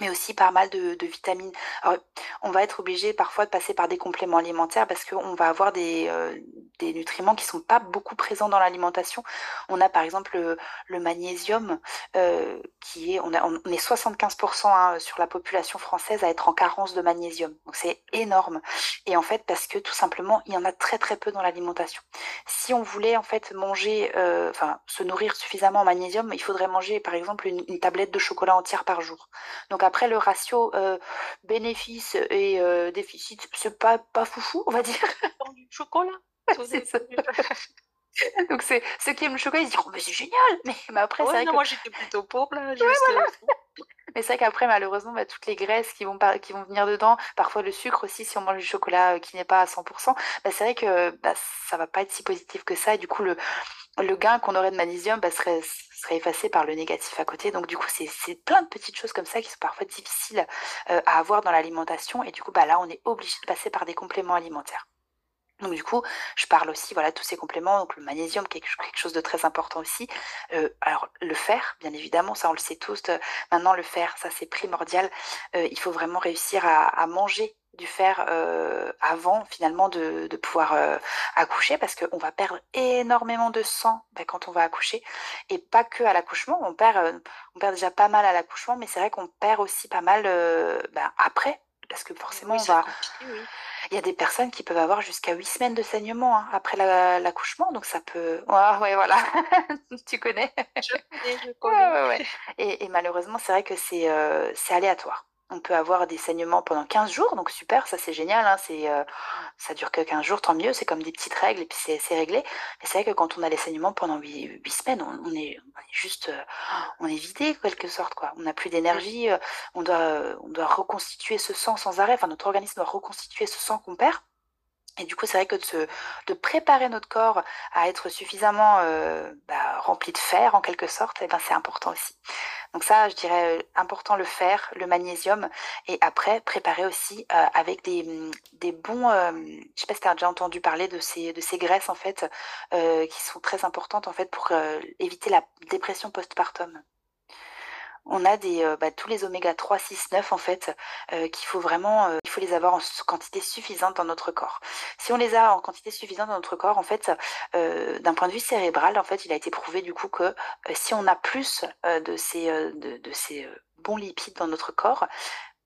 mais aussi pas mal de, vitamines. Alors, on va être obligé parfois de passer par des compléments alimentaires parce qu'on va avoir des, euh, nutriments qui sont pas beaucoup présents dans l'alimentation. On a par exemple le, le magnésium euh, qui est, on, est 75% hein, sur la population française à être en carence de magnésium. Donc c'est énorme. Et en fait, parce que tout simplement, il y en a très très peu dans l'alimentation. Si on voulait en fait manger, euh, enfin se nourrir suffisamment en magnésium, il faudrait manger par exemple une, une tablette de chocolat entière par jour. Donc après le ratio euh, bénéfice et euh, déficit, c'est pas pas foufou, on va dire. Dans du chocolat. C'est ça. Donc c'est ceux qui aiment le chocolat, ils se disent oh mais c'est génial. Mais, mais après c'est vrai non, que moi j'étais plutôt pour là, mais c'est vrai qu'après malheureusement bah, toutes les graisses qui vont par- qui vont venir dedans, parfois le sucre aussi si on mange du chocolat euh, qui n'est pas à 100%, bah, c'est vrai que bah, ça va pas être si positif que ça et du coup le le gain qu'on aurait de magnésium bah, serait, serait effacé par le négatif à côté. Donc du coup, c'est c'est plein de petites choses comme ça qui sont parfois difficiles euh, à avoir dans l'alimentation. Et du coup, bah, là, on est obligé de passer par des compléments alimentaires. Donc du coup, je parle aussi, voilà, tous ces compléments, donc le magnésium, quelque, quelque chose de très important aussi. Euh, alors le fer, bien évidemment, ça on le sait tous. euh, maintenant, le fer, ça c'est primordial. Euh, il faut vraiment réussir à, à manger du fer euh, avant finalement de, de pouvoir euh, accoucher parce qu'on va perdre énormément de sang ben, quand on va accoucher et pas que à l'accouchement on perd euh, on perd déjà pas mal à l'accouchement mais c'est vrai qu'on perd aussi pas mal euh, ben, après parce que forcément Oui, on va oui. Il y a des personnes qui peuvent avoir jusqu'à huit semaines de saignement hein, après la- l'accouchement donc ça peut ouais, ouais voilà tu connais Je connais, je connais. ouais, ouais. Et, et malheureusement, c'est vrai que c'est euh, c'est aléatoire. On peut avoir des saignements pendant 15 jours, donc super, ça c'est génial, hein, c'est, euh, ça dure que 15 jours, tant mieux, c'est comme des petites règles et puis c'est c'est réglé. Mais c'est vrai que quand on a les saignements pendant 8, semaines, on, on est, on est juste, euh, on est vidé, en quelque sorte, quoi. On n'a plus d'énergie, euh, on doit, euh, on doit reconstituer ce sang sans arrêt, enfin notre organisme doit reconstituer ce sang qu'on perd. Et du coup, c'est vrai que de, se- de préparer notre corps à être suffisamment euh, bah, rempli de fer, en quelque sorte, eh ben, c'est important aussi. Donc ça, je dirais, euh, important le fer, le magnésium. Et après, préparer aussi euh, avec des, mm, des bons... Euh, je sais pas si tu as déjà entendu parler de ces, de ces graisses, en fait, qui sont très importantes, en fait, pour éviter la dépression postpartum on a des, euh, bah, tous les oméga 3, 6, 9 en fait, euh, qu'il faut vraiment, euh, il faut les avoir en quantité suffisante dans notre corps. Si on les a en quantité suffisante dans notre corps, en fait, d'un point de vue cérébral, en fait, il a été prouvé du coup que si on a plus de, ces bons lipides dans notre corps,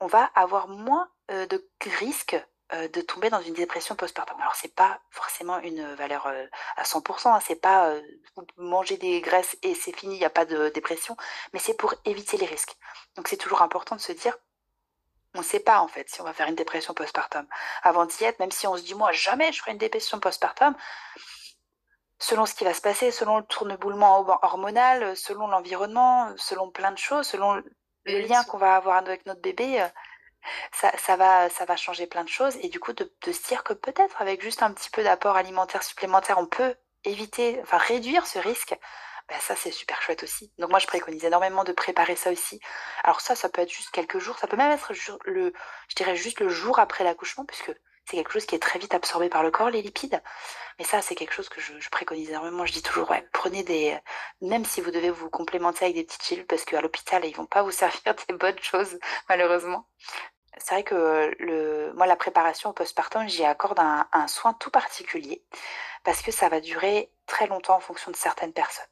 on va avoir moins de risques euh, de tomber dans une dépression postpartum. Alors c'est pas forcément une valeur euh, à 100%, hein, c'est pas euh, manger des graisses et c'est fini, il n'y a pas de dépression, mais c'est pour éviter les risques. Donc c'est toujours important de se dire, on ne sait pas en fait si on va faire une dépression postpartum. Avant d'y être, même si on se dit moi jamais je ferai une dépression postpartum, selon ce qui va se passer, selon le tourneboulement hormonal, selon l'environnement, selon plein de choses, selon le lien qu'on va avoir avec notre bébé, ça, va changer plein de choses. Et du coup, de, de se dire que peut-être avec juste un petit peu d'apport alimentaire supplémentaire, on peut éviter, enfin réduire ce risque. Ben ça, c'est super chouette aussi. Donc moi, je préconise énormément de préparer ça aussi. Alors ça, ça peut être juste quelques jours. Ça peut même être le, je dirais juste le jour après l'accouchement, puisque c'est quelque chose qui est très vite absorbé par le corps, les lipides. Mais ça, c'est quelque chose que je, préconise énormément. Je dis toujours, prenez des, même si vous devez vous complémenter avec des petites cellules, parce qu'à l'hôpital, ils vont pas vous servir des bonnes choses, malheureusement c'est vrai que moi, la préparation au postpartum, j'y accorde un, soin tout particulier parce que ça va durer très longtemps en fonction de certaines personnes.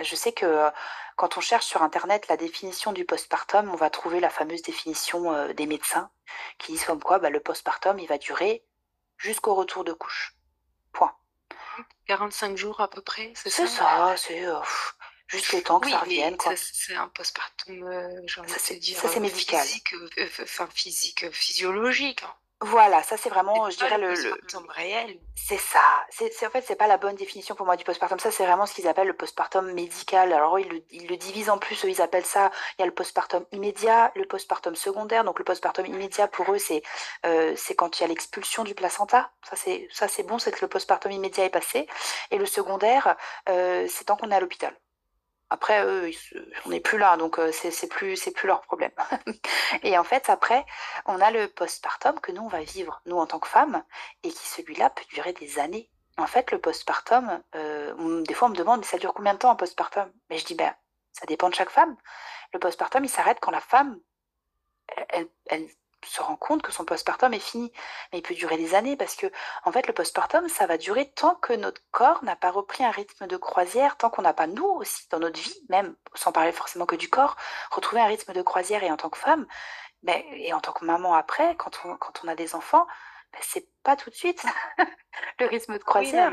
Je sais que euh, quand on cherche sur Internet la définition du postpartum, on va trouver la fameuse définition euh, des médecins qui disent comme quoi bah, le postpartum, il va durer jusqu'au retour de couche. Point. 45 jours à peu près, c'est ça C'est ça, c'est... Euh, juste le temps que ça revienne. C'est un postpartum, euh, ça, c'est médical. Physique, enfin, physique, physiologique. Hein. Voilà, ça c'est vraiment, je dirais, le, postpartum réel. C'est ça. C'est en fait, c'est pas la bonne définition pour moi du postpartum. Ça, c'est vraiment ce qu'ils appellent le postpartum médical. Alors, ils le, ils le divisent en plus. ils appellent ça. Il y a le postpartum immédiat, le postpartum secondaire. Donc, le postpartum immédiat pour eux, c'est euh, c'est quand il y a l'expulsion du placenta. Ça, c'est ça, c'est bon, c'est que le postpartum immédiat est passé. Et le secondaire, euh, c'est tant qu'on est à l'hôpital. Après, on n'est plus là, donc euh, c'est plus, plus leur problème. et en fait, après, on a le postpartum que nous, on va vivre, nous, en tant que femmes, et qui, celui-là, peut durer des années. En fait, le postpartum, euh, des fois, on me demande, mais ça dure combien de temps un postpartum? Mais je dis, ben, ça dépend de chaque femme. Le postpartum, il s'arrête quand la femme, elle, se rend compte que son postpartum est fini. Mais il peut durer des années parce que, en fait, le postpartum, ça va durer tant que notre corps n'a pas repris un rythme de croisière, tant qu'on n'a pas, nous aussi, dans notre vie, même sans parler forcément que du corps, retrouvé un rythme de croisière et en tant que femme, mais, et en tant que maman après, quand on, quand on a des enfants, ben, c'est pas tout de suite le rythme de croisière.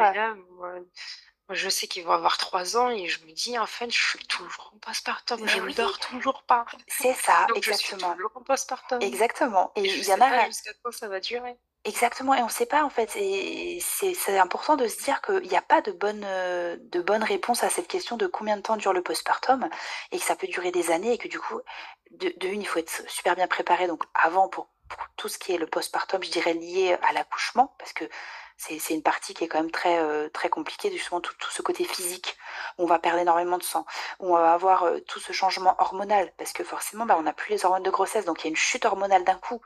Je sais qu'ils vont avoir trois ans et je me dis, en fait, je suis toujours en postpartum. Je ne dors toujours pas. C'est ça, Donc, exactement. Je suis toujours en postpartum. Exactement. Et, il y en a. Jusqu'à quand ça va durer Exactement, et on ne sait pas en fait. Et c'est important de se dire qu'il n'y a pas de bonne, de bonne réponse à cette question de combien de temps dure le postpartum et que ça peut durer des années et que du coup, de, de une, il faut être super bien préparé donc avant pour, pour tout ce qui est le postpartum, je dirais lié à l'accouchement, parce que c'est une partie qui est quand même très, euh, très compliquée, justement tout, tout, ce côté physique, où on va perdre énormément de sang, où on va avoir euh, tout ce changement hormonal, parce que forcément, bah, on n'a plus les hormones de grossesse, donc il y a une chute hormonale d'un coup.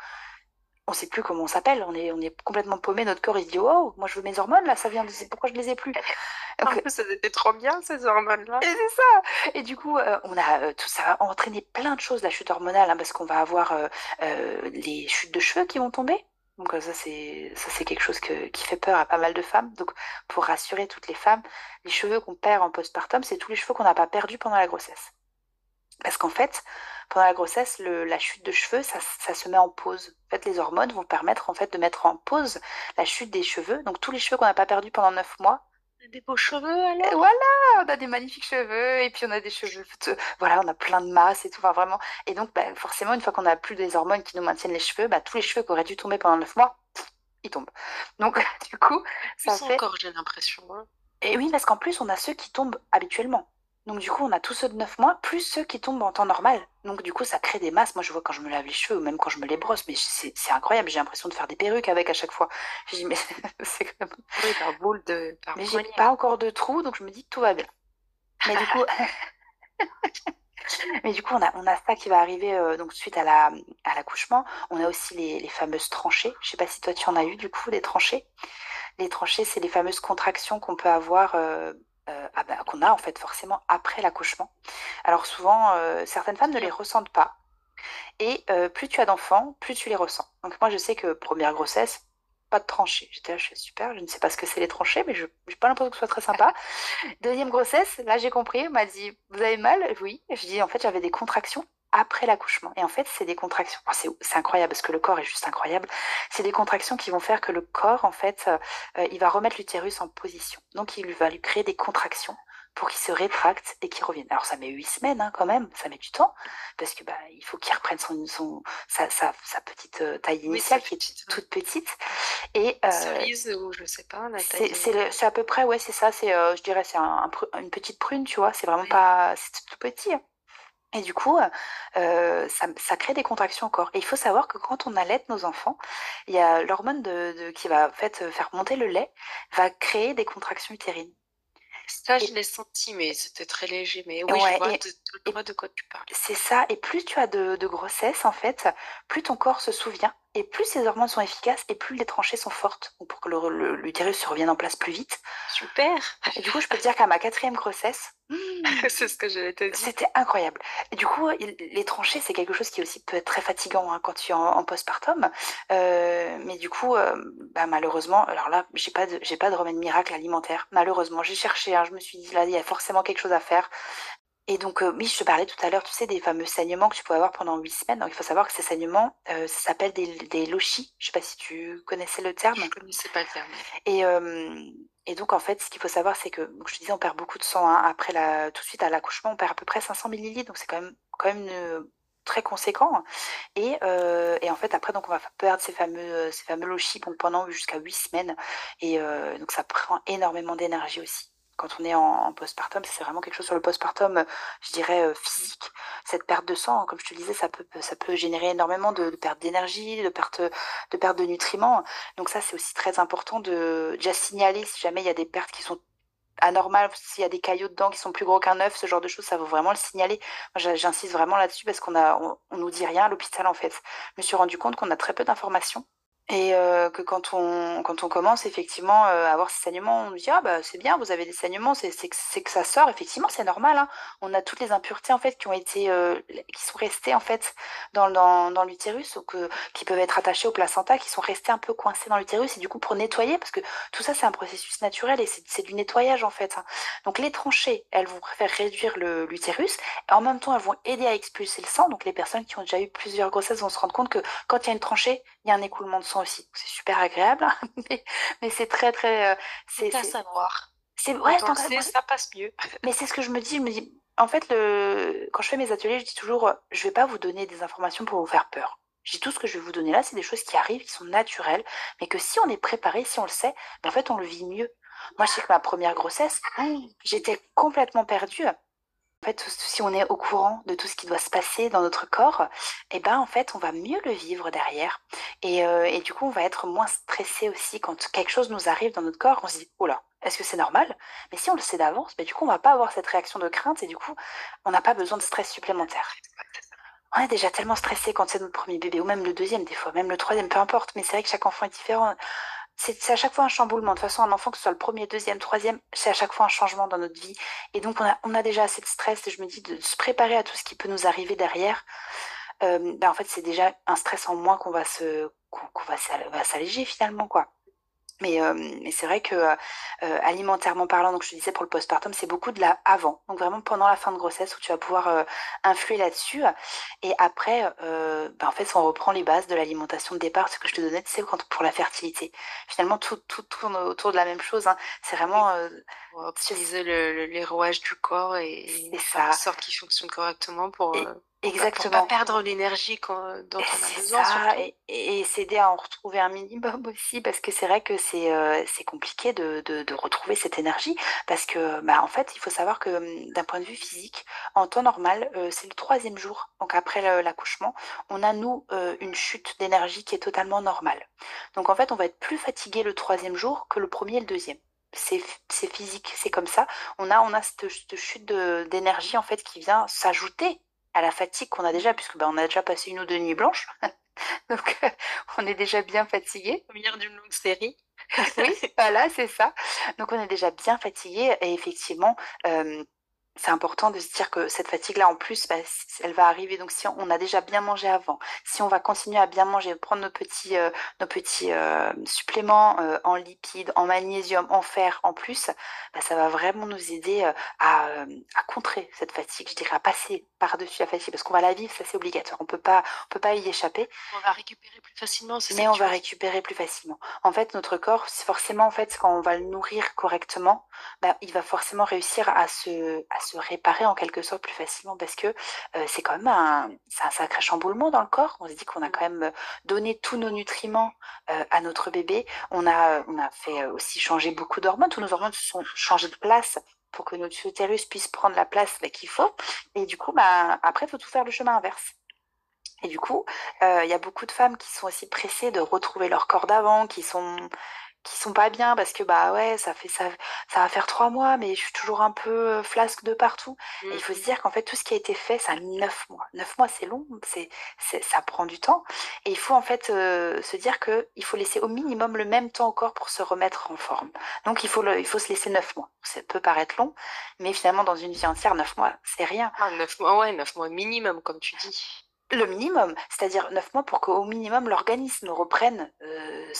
On ne sait plus comment on s'appelle, on est, on est complètement paumé, notre corps il se dit Oh, moi je veux mes hormones, là, ça vient de. Pourquoi je les ai plus En plus, ça était trop bien ces hormones-là. Et c'est ça Et du coup, euh, on a tout ça va entraîner plein de choses, la chute hormonale, hein, parce qu'on va avoir les chutes de cheveux qui vont tomber donc ça c'est ça c'est quelque chose qui fait peur à pas mal de femmes. Donc pour rassurer toutes les femmes, les cheveux qu'on perd en postpartum, c'est tous les cheveux qu'on n'a pas perdus pendant la grossesse. Parce qu'en fait, pendant la grossesse, la chute de cheveux, ça, ça, se met en pause. En fait, les hormones vont permettre en fait de mettre en pause la chute des cheveux. Donc tous les cheveux qu'on n'a pas perdus pendant 9 mois, des beaux cheveux alors? Voilà, on a des magnifiques cheveux et puis on a des cheveux, voilà, on a plein de masse et tout, enfin vraiment. Et donc bah, forcément, une fois qu'on n'a plus des hormones qui nous maintiennent les cheveux, bah, tous les cheveux qui auraient dû tomber pendant 9 mois, ils tombent. Donc du coup, ça fait... encore, j'ai l'impression. Hein. Et oui, parce qu'en plus, on a ceux qui tombent habituellement. Donc du coup, on a tous ceux de 9 mois, plus ceux qui tombent en temps normal. Donc du coup, ça crée des masses. Moi, je vois quand je me lave les cheveux, ou même quand je me les brosse, mais c'est incroyable. J'ai l'impression de faire des perruques avec à chaque fois. Je dis, mais c'est quand même... Oui, par boule de... Par mais j'ai pas encore de trous, donc je me dis que tout va bien. Mais du coup... Mais du coup, on a, on a ça qui va arriver euh, donc suite à la, à l'accouchement. On a aussi les, les fameuses tranchées. Je sais pas si toi tu en as eu du coup des tranchées. Les tranchées, c'est les fameuses contractions qu'on peut avoir. euh, euh, ah bah, qu'on a en fait forcément après l'accouchement. Alors souvent, euh, certaines femmes ne les ressentent pas. Et euh, plus tu as d'enfants, plus tu les ressens. Donc moi, je sais que première grossesse, pas de tranchée. J'étais là, je fais super, je ne sais pas ce que c'est les tranchées, mais je n'ai pas l'impression que ce soit très sympa. Deuxième grossesse, là j'ai compris, on m'a dit, vous avez mal? Oui. Je dis, en fait, j'avais des contractions après l'accouchement. Et en fait, c'est des contractions. C'est incroyable parce que le corps est juste incroyable. C'est des contractions qui vont faire que le corps, en fait, euh, euh, il va remettre l'utérus en position. Donc, il va lui créer des contractions pour qu'il se rétracte et qu'il revienne. Alors, ça met huit semaines hein, quand même, ça met du temps parce que bah, il faut qu'il reprenne son, son, sa, sa, sa petite euh, taille Oui, initiale qui est toute petite. Et euh, Cerise ou je sais pas, la c'est à peu près, ouais, c'est ça. C'est, euh, je dirais, c'est un, un pru- une petite prune, tu vois. C'est vraiment Oui. pas, c'est tout petit. hein. Et du coup, euh, ça, ça crée des contractions au corps. Et il faut savoir que quand on allait nos enfants, il y a l'hormone de, de- qui va en fait faire monter le lait, va créer des contractions utérines. Ça, je l'ai senti, mais c'était très léger. Mais oui, je ouais, vois et, de, je vois de quoi tu parles. c'est ça. Et plus tu as de, de grossesse, en fait, plus ton corps se souvient. Et plus ces hormones sont efficaces, et plus les tranchées sont fortes, pour que l'utérus se revienne en place plus vite. Super! Et du coup, je peux te dire qu'à ma quatrième grossesse, C'est ce que j'allais te dire. C'était incroyable. Et du coup, il- les tranchées, c'est quelque chose qui aussi peut être très fatigant hein, quand tu es en, en postpartum. Euh, mais du coup, euh, bah, malheureusement, alors là, j'ai pas de, j'ai pas de remède miracle alimentaire. Malheureusement, j'ai cherché. hein, je me suis dit là, il y a forcément quelque chose à faire. Et donc, euh, oui, je te parlais tout à l'heure, tu sais, des fameux saignements que tu peux avoir pendant huit semaines. Donc, il faut savoir que ces saignements, euh, ça s'appelle des, des lochis. Je sais pas si tu connaissais le terme. Je connaissais pas le terme. Et, euh, et donc, en fait, ce qu'il faut savoir, c'est que, donc, je te disais, on perd beaucoup de sang hein, après la, tout de suite à l'accouchement, on perd à peu près 500 millilitres, donc c'est quand même, quand même très conséquent. Et, euh, et en fait, après, donc, on va perdre ces fameux, ces fameux lochis pendant jusqu'à 8 semaines. Et euh, donc, ça prend énormément d'énergie aussi. Quand on est en, postpartum, c'est vraiment quelque chose sur le postpartum, euh, je dirais, euh, physique. Cette perte de sang, comme je te disais, ça peut, ça peut générer énormément de, de perte d'énergie, de perte, de perte de nutriments. Donc ça, c'est aussi très important de déjà signaler si jamais il y a des pertes qui sont anormales, s'il y a des caillots dedans qui sont plus gros qu'un œuf, ce genre de choses, ça vaut vraiment le signaler. J'insiste vraiment là-dessus parce qu'on a, on nous dit rien à l'hôpital en fait. Je me suis rendu compte qu'on a très peu d'informations. Et euh, que quand on, quand on commence effectivement euh, à avoir ces saignements, on nous dit ah bah c'est bien, vous avez des saignements, c'est que ça sort. Effectivement, c'est normal. Hein. On a toutes les impuretés en fait qui ont été, euh, qui sont restées en fait dans dans, dans l'utérus ou que qui peuvent être attachées au placenta, qui sont restées un peu coincées dans l'utérus. Et du coup pour nettoyer, parce que tout ça c'est un processus naturel et c'est du nettoyage en fait. hein. Donc les tranchées, elles vont faire réduire l'utérus en même temps elles vont aider à expulser le sang. Donc les personnes qui ont déjà eu plusieurs grossesses vont se rendre compte que quand il y a une tranchée, il y a un écoulement de sang aussi. C'est super agréable, hein, mais, mais c'est très très, euh, c'est à savoir. c'est ouais, sait, ça passe mieux. mais c'est ce que je me dis. Je me dis, en fait, le quand je fais mes ateliers, je dis toujours, je vais pas vous donner des informations pour vous faire peur. Dis tout ce que je vais vous donner là, c'est des choses qui arrivent, qui sont naturelles, mais que si on est préparé, si on le sait, ben, en fait, on le vit mieux. Moi, je sais que ma première grossesse, j'étais complètement perdue. Fait, si on est au courant de tout ce qui doit se passer dans notre corps, eh ben, en fait, on va mieux le vivre derrière. Et, euh, et du coup, on va être moins stressé aussi quand quelque chose nous arrive dans notre corps. On se dit, oh là, est-ce que c'est normal? Mais si on le sait d'avance, ben, du coup, on va pas avoir cette réaction de crainte et du coup, on n'a pas besoin de stress supplémentaire. On est déjà tellement stressé quand c'est notre premier bébé, ou même le deuxième des fois, même le troisième, peu importe. Mais c'est vrai que chaque enfant est différent. C'est à chaque fois un chamboulement. De toute façon, un enfant, que ce soit le premier, deuxième, troisième, c'est à chaque fois un changement dans notre vie. Et donc, on a, on a déjà assez de stress. Et je me dis de se préparer à tout ce qui peut nous arriver derrière. Ben, en fait, c'est déjà un stress en moins qu'on va se, qu'on va s'alléger finalement, quoi. Mais, euh, mais c'est vrai que euh, euh, alimentairement parlant, donc je te disais pour le postpartum, c'est beaucoup de la avant, donc vraiment pendant la fin de grossesse où tu vas pouvoir euh, influer là-dessus. Et après, ben, en fait, on reprend les bases de l'alimentation de départ, ce que je te donnais, tu sais, quand, pour la fertilité. Finalement, tout, tout tourne autour de la même chose. hein. C'est vraiment, Pour optimiser le, le- les rouages du corps et, c'est faire en ça, sorte qu'il fonctionne correctement pour, Et- euh, pour, pas, exactement. perdre l'énergie dont on a besoin ça, et, et, s'aider à en retrouver un minimum aussi, parce que c'est vrai que c'est euh, compliqué de, de, de retrouver cette énergie, parce que bah, en fait, il faut savoir que hum, d'un point de vue physique, en temps normal, euh, c'est le troisième jour, donc après l'accouchement, on a nous euh, une chute d'énergie qui est totalement normale. Donc en fait, on va être plus fatigué le troisième jour que le premier et le deuxième. c'est physique, c'est comme ça. On a, on a cette, chute d'énergie en fait qui vient s'ajouter à la fatigue qu'on a déjà, puisque ben, on a déjà passé une ou deux nuits blanches. Donc, on est déjà bien fatigué. Au milieu d'une longue série. oui, voilà, c'est ça. Donc, on est déjà bien fatigué. Et effectivement, c'est important de se dire que cette fatigue-là, en plus, bah, elle va arriver. Donc, si on a déjà bien mangé avant, si on va continuer à bien manger, prendre nos petits, euh, nos petits euh, suppléments euh, en lipides, en magnésium, en fer en plus, bah, ça va vraiment nous aider à, à, contrer cette fatigue, je dirais, à passer par-dessus la fatigue, parce qu'on va la vivre, ça c'est obligatoire. On peut pas, on peut pas y échapper. On va récupérer plus facilement. Mais on va récupérer plus facilement. En fait, notre corps, forcément, en fait, quand on va le nourrir correctement, bah, il va forcément réussir à se, à se réparer en quelque sorte plus facilement parce que c'est quand même un, un, sacré chamboulement dans le corps. On se dit qu'on a mmh. quand même donné tous nos nutriments à notre bébé. On a, on a fait aussi changer beaucoup d'hormones. Tous nos hormones se sont changées de place pour que notre utérus puisse prendre la place bah, qu'il faut. Et du coup, bah, après, il faut tout faire le chemin inverse. Et du coup, il y a beaucoup de femmes qui sont aussi pressées de retrouver leur corps d'avant, qui sont qui sont pas bien parce que bah ouais ça fait ça ça va faire trois mois mais je suis toujours un peu flasque de partout. Et il faut se mmh. dire qu'en fait tout ce qui a été fait ça a mis neuf mois. Neuf mois c'est long c'est ça prend du temps. Et il faut en fait se dire que il faut laisser au minimum le même temps au corps pour se remettre en forme. Donc il faut le, il faut se laisser neuf mois. Ça peut paraître long mais finalement dans une vie entière neuf mois c'est rien. Ah, neuf mois ouais neuf mois minimum comme tu dis. Le minimum, c'est-à-dire neuf mois pour qu'au minimum l'organisme reprenne euh,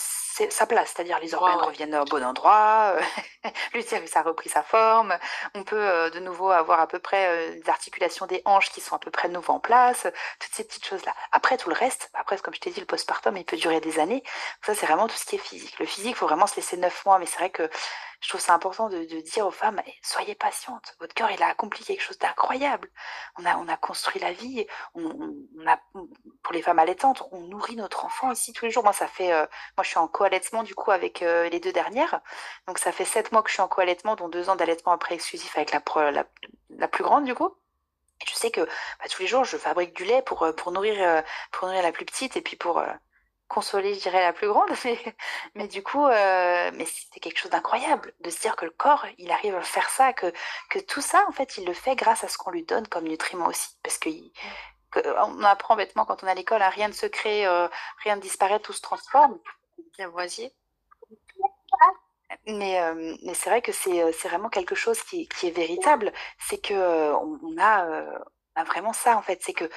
sa place, c'est-à-dire les organes reviennent au bon endroit, euh, l'utérus a repris sa forme, on peut euh, de nouveau avoir à peu près les articulations des hanches qui sont à peu près de nouveau en place, toutes ces petites choses-là. Après tout le reste, après comme je t'ai dit, le postpartum il peut durer des années, ça c'est vraiment tout ce qui est physique. Le physique, il faut vraiment se laisser neuf mois, mais c'est vrai que je trouve ça important de, dire aux femmes, «Eh, soyez patientes, votre cœur, il a accompli quelque chose d'incroyable. On a, on a construit la vie, on, a, pour les femmes allaitantes, on nourrit notre enfant ici tous les jours. Moi, ça fait, euh, moi, je suis en co-allaitement, du coup, avec euh, les deux dernières. Donc, ça fait sept mois que je suis en co-allaitement, dont deux ans d'allaitement après exclusif avec la, la, plus grande, du coup. Et je sais que bah, tous les jours, je fabrique du lait pour, euh, pour, nourrir, pour nourrir la plus petite et puis pour, consoler, je dirais, la plus grande. Mais, du coup, euh, mais c'était quelque chose d'incroyable de se dire que le corps, il arrive à faire ça, que, que tout ça, en fait, il le fait grâce à ce qu'on lui donne comme nutriments aussi. Parce que, on apprend bêtement quand on est à l'école, hein, rien ne se crée, euh, rien ne disparaît, tout se transforme. Bien voisier. Mais, euh, mais c'est vrai que c'est vraiment quelque chose qui, qui est véritable. C'est que on, a, on a vraiment ça, en fait. C'est que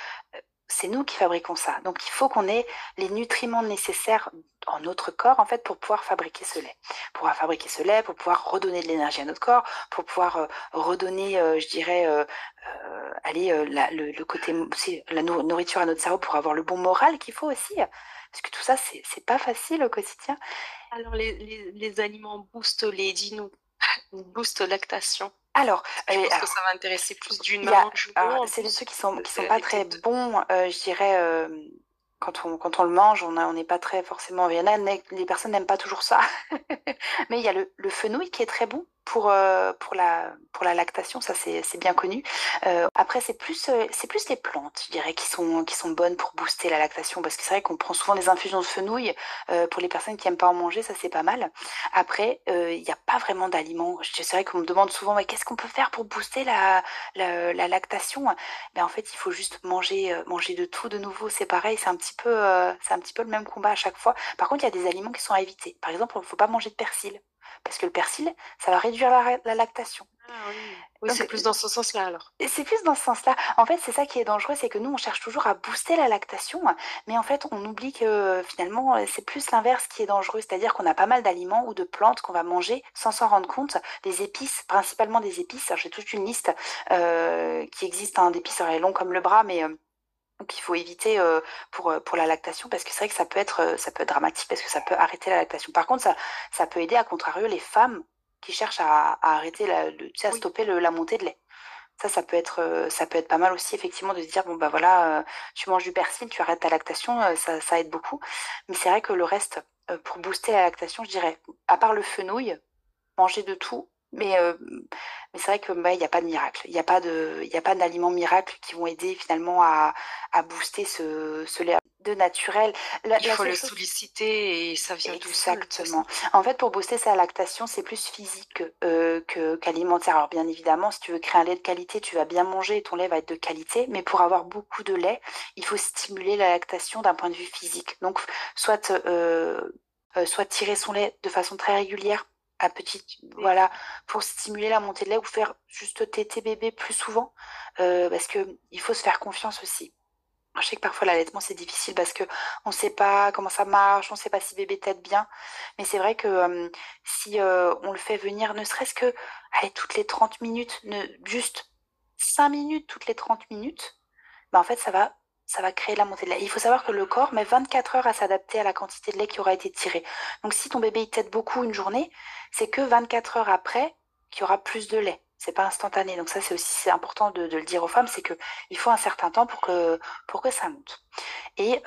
c'est nous qui fabriquons ça. Donc il faut qu'on ait les nutriments nécessaires en notre corps en fait pour pouvoir fabriquer ce lait. Pour pouvoir fabriquer ce lait, pour pouvoir redonner de l'énergie à notre corps, pour pouvoir euh, redonner, euh, je dirais, euh, aller le, côté la nourriture à notre cerveau pour avoir le bon moral qu'il faut aussi. Parce que tout ça, c'est pas facile au quotidien. Alors les, les aliments boostent les, dis-nous, boostent lactation. Alors, je pense que ça va intéresser plus d'une maman C'est de ceux qui sont qui sont pas très bons, euh, je dirais. Euh, quand on, quand on le mange, on n'est pas très forcément. Il y en a, les personnes n'aiment pas toujours ça. Mais il y a le, le fenouil qui est très bon pour, euh, pour, la, pour la lactation, ça c'est bien connu. Euh, après, c'est plus, euh, c'est plus les plantes, je dirais, qui sont, qui sont bonnes pour booster la lactation, parce que c'est vrai qu'on prend souvent des infusions de fenouil. pour les personnes qui n'aiment pas en manger, ça c'est pas mal. Après, il n'y a pas vraiment d'aliments. C'est vrai qu'on me demande souvent, mais qu'est-ce qu'on peut faire pour booster la, la, la lactation? Ben, En fait, il faut juste manger, manger de tout de nouveau. C'est pareil, c'est un, petit c'est un petit peu le même combat à chaque fois. Par contre, il y a des aliments qui sont à éviter. Par exemple, il ne faut pas manger de persil parce que le persil, ça va réduire la, lactation. Ah oui, c'est plus dans ce sens-là alors. C'est plus dans ce sens-là. En fait, c'est ça qui est dangereux, c'est que nous, on cherche toujours à booster la lactation, mais en fait, on oublie que finalement, c'est plus l'inverse qui est dangereux, c'est-à-dire qu'on a pas mal d'aliments ou de plantes qu'on va manger sans s'en rendre compte, des épices, principalement des épices. J'ai toute une liste euh, qui existe hein, d'épices, elle est long comme le bras, mais euh, donc il faut éviter euh, pour, euh, pour la lactation parce que c'est vrai que ça peut être euh, ça peut être dramatique parce que ça peut arrêter la lactation. Par contre, ça, ça peut aider à contrario les femmes qui cherchent à, à arrêter la, à stopper le, la montée de lait. Ça, ça peut être ça peut être pas mal aussi effectivement de se dire bon bah voilà, tu manges du persil, tu arrêtes ta lactation, ça, ça aide beaucoup. Mais c'est vrai que le reste pour booster la lactation, je dirais à part le fenouil, manger de tout, mais, mais c'est vrai que bah, il n'y a pas de miracle. Il n'y a pas de, il a pas d'aliments miracles qui vont aider finalement à, à booster ce, ce lait. de naturel. Il faut le solliciter et ça vient Exactement. En fait, pour booster sa lactation, c'est plus physique euh, qu'alimentaire. Alors bien évidemment, si tu veux créer un lait de qualité, tu vas bien manger et ton lait va être de qualité. Mais pour avoir beaucoup de lait, il faut stimuler la lactation d'un point de vue physique. Donc, soit euh, euh, soit tirer son lait de façon très régulière à petite, voilà, pour stimuler la montée de lait ou faire juste téter bébé plus souvent, parce que il faut se faire confiance aussi. Je sais que parfois l'allaitement c'est difficile parce que on ne sait pas comment ça marche, on ne sait pas si bébé tète bien. Mais c'est vrai que si on le fait venir, ne serait-ce que allez, toutes les 30 minutes, ne, juste 5 minutes toutes les 30 minutes, bah en fait ça va, ça va créer la montée de lait. Il faut savoir que le corps met 24 heures à s'adapter à la quantité de lait qui aura été tirée. Donc si ton bébé il beaucoup une journée, c'est que 24 heures après qu'il y aura plus de lait c'est pas instantané. Donc ça, c'est aussi important de, le dire aux femmes, c'est que il faut un certain temps pour que ça monte. Et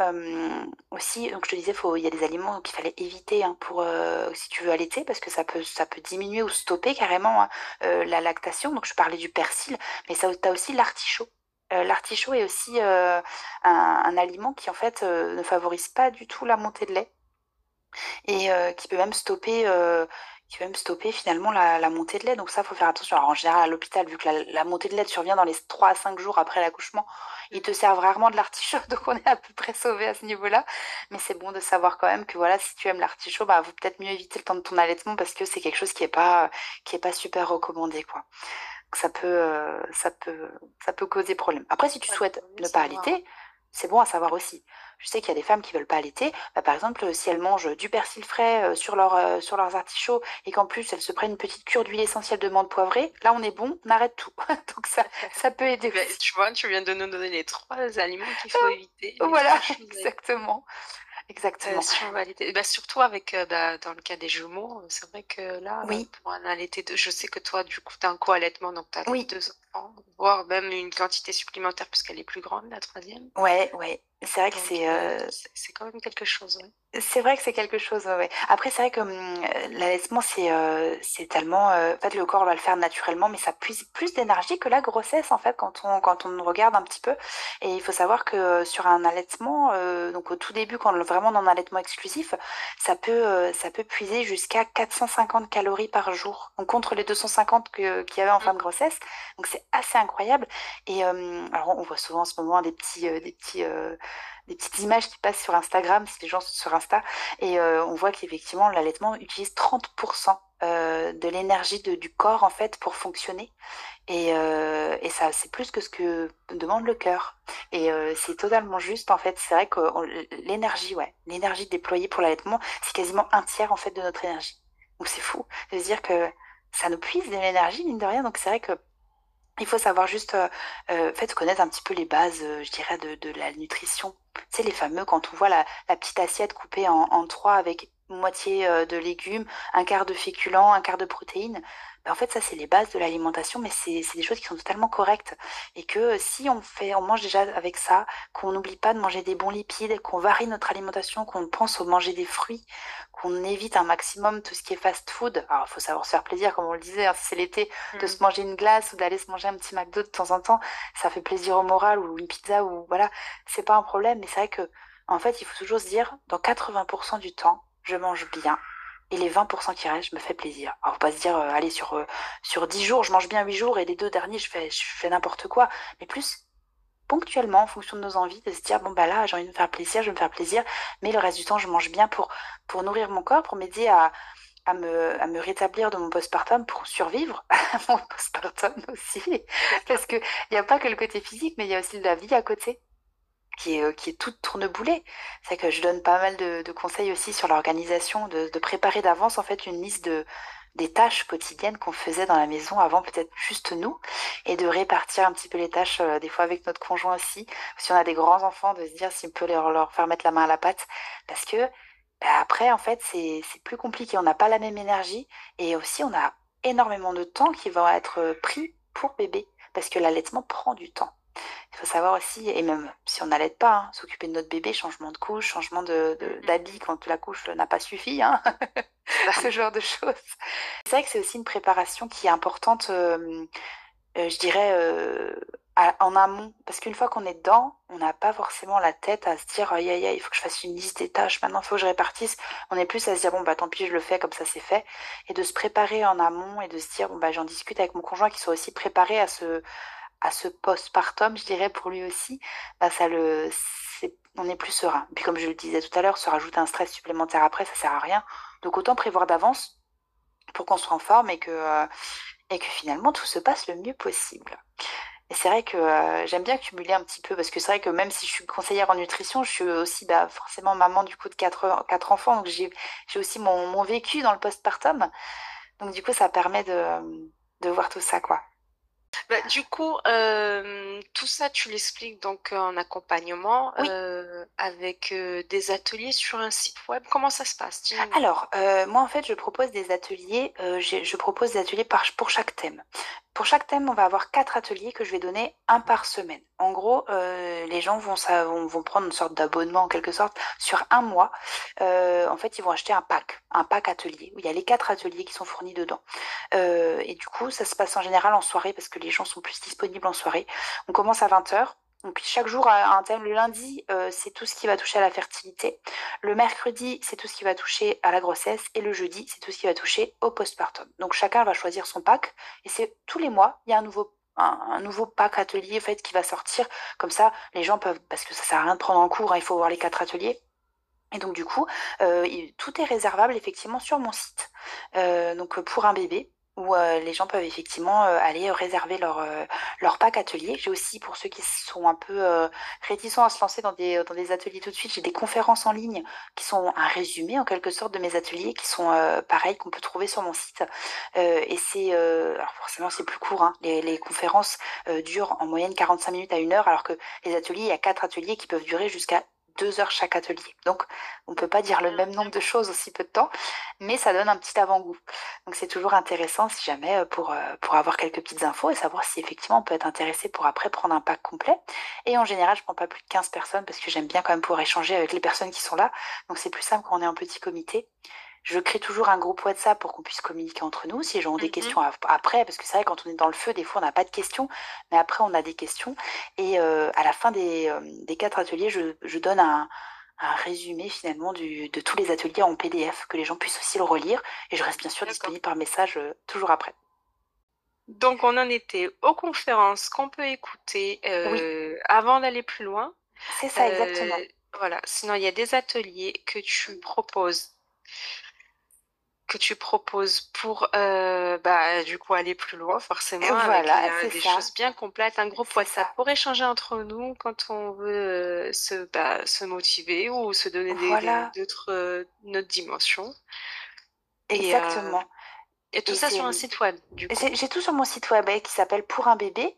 aussi, donc je te disais, il y a des aliments qu'il fallait éviter hein, pour euh, si tu veux allaiter, parce que ça peut diminuer ou stopper carrément hein, euh, la lactation. Donc je parlais du persil, mais ça, as aussi l'artichaut. Euh, l'artichaut est aussi un, un, aliment qui en fait ne favorise pas du tout la montée de lait et qui peut même stopper qui va me stopper finalement la, montée de lait. Donc ça, il faut faire attention. Alors en général, à l'hôpital, vu que la, montée de lait survient dans les 3 à 5 jours après l'accouchement, ils te servent rarement de l'artichaut, donc on est à peu près sauvé à ce niveau-là. Mais c'est bon de savoir quand même que voilà, si tu aimes l'artichaut, bah, vous peut-être mieux éviter le temps de ton allaitement parce que c'est quelque chose qui n'est pas, qui est pas super recommandé. quoi. Ça peut, euh, ça, peut, ça peut causer problème. Après, si tu souhaites ne pas allaiter, c'est bon à savoir aussi. Je sais qu'il y a des femmes qui veulent pas allaiter. Bah, par exemple, si elles mangent du persil frais euh, sur, leur, euh, sur leurs artichauts et qu'en plus elles se prennent une petite cure d'huile essentielle de menthe poivrée, là on est bon, on arrête tout. Donc ça, ça peut aider. Bah, tu vois, tu viens de nous donner les trois aliments qu'il faut éviter. Voilà, exactement. Exactement. Euh, bah, surtout avec, euh, bah, dans le cas des jumeaux, c'est vrai que là, oui. pour un allaité, je sais que toi, du coup, tu as un co-allaitement, donc tu as deux enfants, voire même une quantité supplémentaire puisqu'elle est plus grande, la troisième. Ouais, ouais. C'est vrai que c'est. Euh, c'est quand même quelque chose, C'est vrai que c'est quelque chose, ouais. Après, c'est vrai que hum, l'allaitement, c'est euh, c'est tellement. Euh, en fait, le corps va le faire naturellement, mais ça puise plus d'énergie que la grossesse, en fait, quand on, quand on regarde un petit peu. Et il faut savoir que sur un allaitement, donc au tout début, quand vraiment dans un allaitement exclusif, ça peut, ça peut puiser jusqu'à 450 calories par jour. Donc, contre les 250 qu'il y avait en fin de mmh. grossesse. Donc, c'est assez incroyable. Et alors, on voit souvent en ce moment des petits. des petits des petites images qui passent sur Instagram, si les gens sont sur Insta, et euh, on voit qu'effectivement l'allaitement utilise 30% euh, de l'énergie du corps en fait pour fonctionner. Et, euh, et ça, c'est plus que ce que demande le cœur. Et c'est totalement juste en fait. C'est vrai que l'énergie, ouais, l'énergie déployée pour l'allaitement, c'est quasiment un tiers en fait de notre énergie. Donc c'est fou de se dire que ça nous puise de l'énergie mine de rien. Donc c'est vrai que il faut savoir juste euh, euh, connaître un petit peu les bases, euh, je dirais, de, la nutrition. C'est les fameux, quand on voit la, petite assiette coupée en, trois avec moitié de légumes, un quart de féculents, un quart de protéines, ben, en fait, ça, c'est les bases de l'alimentation, mais c'est des choses qui sont totalement correctes. Et que si on fait, on mange déjà avec ça, qu'on n'oublie pas de manger des bons lipides, qu'on varie notre alimentation, qu'on pense au manger des fruits, qu'on évite un maximum tout ce qui est fast food. Alors, il faut savoir se faire plaisir, comme on le disait, hein, si c'est l'été, de se mmh. manger une glace ou d'aller se manger un petit McDo de temps en temps, ça fait plaisir au moral ou une pizza ou voilà, c'est pas un problème. Mais c'est vrai que, en fait, il faut toujours se dire, dans 80% du temps, je mange bien et les 20% qui restent, je me fais plaisir. Alors, faut pas se dire, euh, allez, sur, euh, sur 10 jours, je mange bien 8 jours et les deux derniers, je fais, je fais n'importe quoi. Mais plus ponctuellement, en fonction de nos envies, de se dire, bon, bah là, j'ai envie de me faire plaisir, je vais me faire plaisir, mais le reste du temps, je mange bien pour, pour nourrir mon corps, pour m'aider à, à me, à me rétablir de mon postpartum pour survivre à mon postpartum aussi. Parce qu'il n'y a pas que le côté physique, mais il y a aussi de la vie à côté qui est, euh, qui est toute tourneboulée. C'est que je donne pas mal de, de conseils aussi sur l'organisation, de, de, préparer d'avance en fait une liste de des tâches quotidiennes qu'on faisait dans la maison avant peut-être juste nous et de répartir un petit peu les tâches euh, des fois avec notre conjoint aussi. Si on a des grands enfants de se dire s'il peut leur, leur faire mettre la main à la pâte. Parce que bah, après en fait c'est plus compliqué. On n'a pas la même énergie et aussi on a énormément de temps qui va être pris pour bébé parce que l'allaitement prend du temps. Il faut savoir aussi, et même si on n'allait pas, hein, s'occuper de notre bébé, changement de couche, changement de, d'habit quand la couche n'a pas suffi, hein, ce genre de choses. C'est vrai que c'est aussi une préparation qui est importante je dirais, en amont. Parce qu'une fois qu'on est dedans, on n'a pas forcément la tête à se dire aïe aïe aïe, il faut que je fasse une liste des tâches, maintenant il faut que je répartisse. On est plus à se dire bon bah tant pis, je le fais, comme ça c'est fait. Et de se préparer en amont et de se dire bon bah j'en discute avec mon conjoint qui soit aussi préparé à ce, à ce postpartum, je dirais pour lui aussi, bah ça le. on est plus serein. Puis comme je le disais tout à l'heure, se rajouter un stress supplémentaire après, ça sert à rien. Donc autant prévoir d'avance pour qu'on se renforme et que, euh, et que finalement tout se passe le mieux possible. Et c'est vrai que euh, j'aime bien cumuler un petit peu parce que c'est vrai que même si je suis conseillère en nutrition, je suis aussi bah, forcément maman du coup de quatre, quatre enfants. Donc j'ai aussi mon, mon, vécu dans le postpartum. Donc du coup, ça permet de, de voir tout ça, quoi. Bah, du coup, euh, tout ça, tu l'expliques donc en accompagnement euh, avec euh, des ateliers sur un site web. Comment ça se passe? Alors, moi, en fait, je propose des ateliers, je propose des ateliers pour chaque thème. Pour chaque thème, on va avoir quatre ateliers que je vais donner un par semaine. En gros, les gens vont, prendre une sorte d'abonnement en quelque sorte sur un mois. en fait, ils vont acheter un pack, un pack atelier où il y a les quatre ateliers qui sont fournis dedans. et du coup, ça se passe en général en soirée parce que les gens sont plus disponibles en soirée. On commence à 20h. Donc chaque jour un thème. Le lundi, euh, c'est tout ce qui va toucher à la fertilité. Le mercredi, c'est tout ce qui va toucher à la grossesse. Et le jeudi, c'est tout ce qui va toucher au postpartum. Donc chacun va choisir son pack. Et c'est tous les mois, il y a un nouveau pack atelier fait qui va sortir comme ça les gens peuvent parce que ça sert à rien de prendre en cours hein, il faut voir les quatre ateliers et donc du coup, euh, tout est réservable effectivement sur mon site. Euh, donc pour un bébé, où euh, les gens peuvent effectivement euh, aller réserver leur, euh, leur pack atelier. J'ai aussi, pour ceux qui sont un peu réticents à se lancer dans des, dans des ateliers tout de suite, j'ai des conférences en ligne qui sont un résumé en quelque sorte de mes ateliers, qui sont pareils, qu'on peut trouver sur mon site. et c'est, alors forcément c'est plus court, hein. les, les, conférences durent en moyenne 45 minutes à une heure, alors que les ateliers, il y a quatre ateliers qui peuvent durer jusqu'à deux heures chaque atelier. Donc, on ne peut pas dire le même nombre de choses aussi peu de temps, mais ça donne un petit avant-goût. Donc, c'est toujours intéressant si jamais euh, pour, euh, pour avoir quelques petites infos et savoir si effectivement on peut être intéressé pour après prendre un pack complet. Et en général, je ne prends pas plus de 15 personnes parce que j'aime bien quand même pouvoir échanger avec les personnes qui sont là. Donc, c'est plus simple quand on est en petit comité. Je crée toujours un groupe WhatsApp pour qu'on puisse communiquer entre nous si les gens ont des mmh questions après, parce que c'est vrai, quand on est dans le feu, des fois, on n'a pas de questions, mais après, on a des questions. Et euh, à la fin des, euh, des quatre ateliers, je, je donne un, un, résumé finalement du, de tous les ateliers en PDF, que les gens puissent aussi le relire. Et je reste bien sûr disponible par message euh, toujours après. Donc, on en était aux conférences qu'on peut écouter avant d'aller plus loin. C'est ça, exactement. Voilà, sinon il y a des ateliers que tu proposes que tu proposes pour euh, bah, du coup aller plus loin forcément voilà, avec euh, des choses bien complètes, un groupe WhatsApp pour échanger entre nous quand on veut euh, se, bah, se motiver ou se donner d'autres notre dimension. Exactement. Et tout ça sur un site web, J'ai tout sur mon site web qui s'appelle Pour un bébé,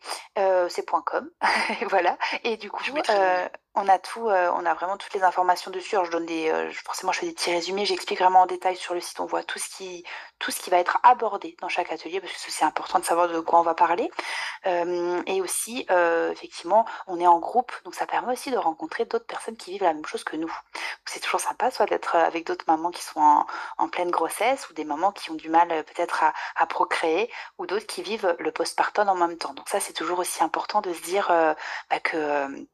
c'est .com, voilà. Et du coup, on a tout, euh, on a vraiment toutes les informations dessus. Alors je donne des, euh, forcément je fais des petits résumés, j'explique vraiment en détail sur le site. On voit tout ce qui, tout ce qui va être abordé dans chaque atelier parce que c'est important de savoir de quoi on va parler. Euh, et aussi, effectivement, on est en groupe, donc ça permet aussi de rencontrer d'autres personnes qui vivent la même chose que nous. C'est toujours sympa, soit d'être avec d'autres mamans qui sont en, pleine grossesse ou des mamans qui ont du mal peut-être à, procréer ou d'autres qui vivent le postpartum en même temps. Donc ça, c'est toujours aussi important de se dire bah, que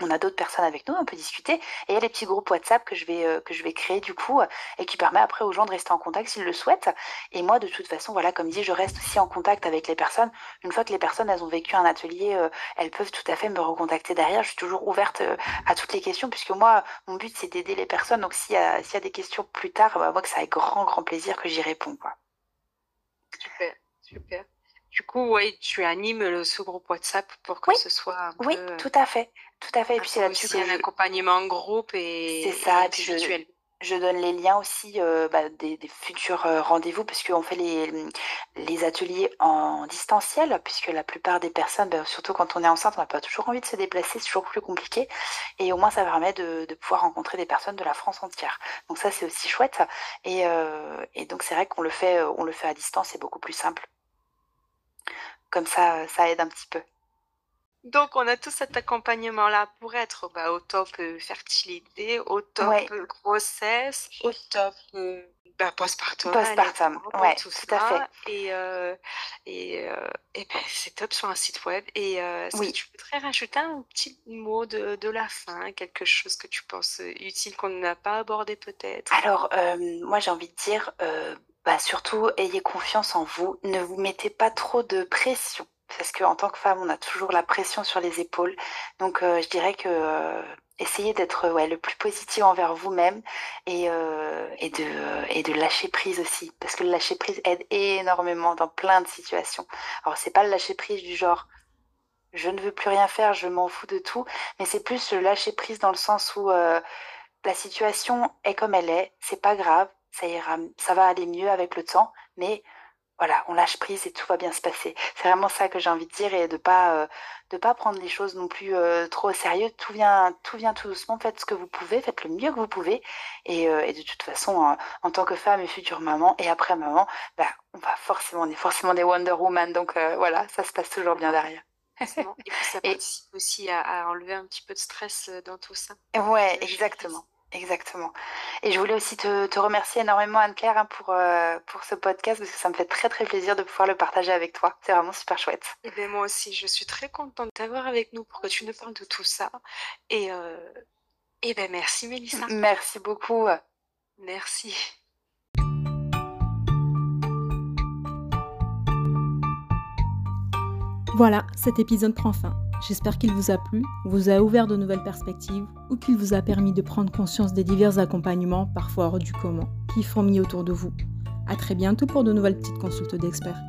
on a d'autres personnes avec nous, on peut discuter. Et il y a les petits groupes WhatsApp que je vais, euh, que je vais créer du coup et qui permet après aux gens de rester en contact s'ils le souhaitent. Et moi, de toute façon, voilà, comme dit, je reste aussi en contact avec les personnes. Une fois que les personnes, elles ont vécu un atelier, euh, elles peuvent tout à fait me recontacter derrière. Je suis toujours ouverte euh, à toutes les questions puisque moi, mon but, c'est d'aider les personnes. Donc s'il y, a, y a des questions plus tard, bah, moi, que ça avec grand, grand plaisir que j'y réponds. Quoi. Super. Du coup, ouais, tu animes le, ce groupe WhatsApp pour que ce soit un oui, tout à fait. Tout à fait. Et puis c'est là-dessus un accompagnement en groupe et, c'est ça, et puis je, je, donne les liens aussi euh, bah, des, des, futurs euh, rendez-vous puisque on fait les, les ateliers en distanciel puisque la plupart des personnes, bah, surtout quand on est enceinte, on n'a pas toujours envie de se déplacer, c'est toujours plus compliqué. Et au moins ça permet de, de, pouvoir rencontrer des personnes de la France entière. Donc ça c'est aussi chouette. Et, euh, et donc c'est vrai qu'on le fait, on le fait à distance, c'est beaucoup plus simple. Comme ça, ça aide un petit peu. Donc, on a tout cet accompagnement-là pour être bah, au top euh, fertilité, au top euh, grossesse, au top euh, bah, postpartum, Postpartum, ouais, tout, à fait. Et, et, et ben, c'est top sur un site web. Et est-ce que tu voudrais rajouter un petit mot de, de la fin, quelque chose que tu penses utile qu'on n'a pas abordé peut-être? Alors, moi j'ai envie de dire, bah, surtout ayez confiance en vous, ne vous mettez pas trop de pression parce qu'en tant que femme, on a toujours la pression sur les épaules. Donc, je dirais que essayez d'être le plus positif envers vous-même et, euh, et, de, lâcher prise aussi. Parce que le lâcher prise aide énormément dans plein de situations. Alors, c'est pas le lâcher prise du genre je ne veux plus rien faire, je m'en fous de tout, mais c'est plus le lâcher prise dans le sens où euh, la situation est comme elle est, c'est pas grave, ça ira, ça va aller mieux avec le temps, mais voilà, on lâche prise et tout va bien se passer. C'est vraiment ça que j'ai envie de dire et de pas euh, de pas prendre les choses non plus euh, trop au sérieux. Tout vient tout vient tout doucement. Faites ce que vous pouvez, faites le mieux que vous pouvez. Et, euh, et de toute façon, en tant que femme et future maman et après maman, bah, on va forcément on est forcément des Wonder Woman. Donc voilà, ça se passe toujours bien derrière. Et puis ça participe aussi à, à, enlever un petit peu de stress dans tout ça. Ouais, exactement. Exactement. Et je voulais aussi te, remercier énormément, Anne-Claire, hein, pour, euh, pour ce podcast, parce que ça me fait très très plaisir de pouvoir le partager avec toi. C'est vraiment super chouette. Et bien moi aussi, je suis très contente de t'avoir avec nous pour que tu nous parles de tout ça. Et, euh, et ben merci Mélissa. Merci beaucoup. Merci. Voilà, cet épisode prend fin. J'espère qu'il vous a plu, vous a ouvert de nouvelles perspectives ou qu'il vous a permis de prendre conscience des divers accompagnements, parfois hors du commun, qui fourmillent autour de vous. A très bientôt pour de nouvelles petites consultes d'experts.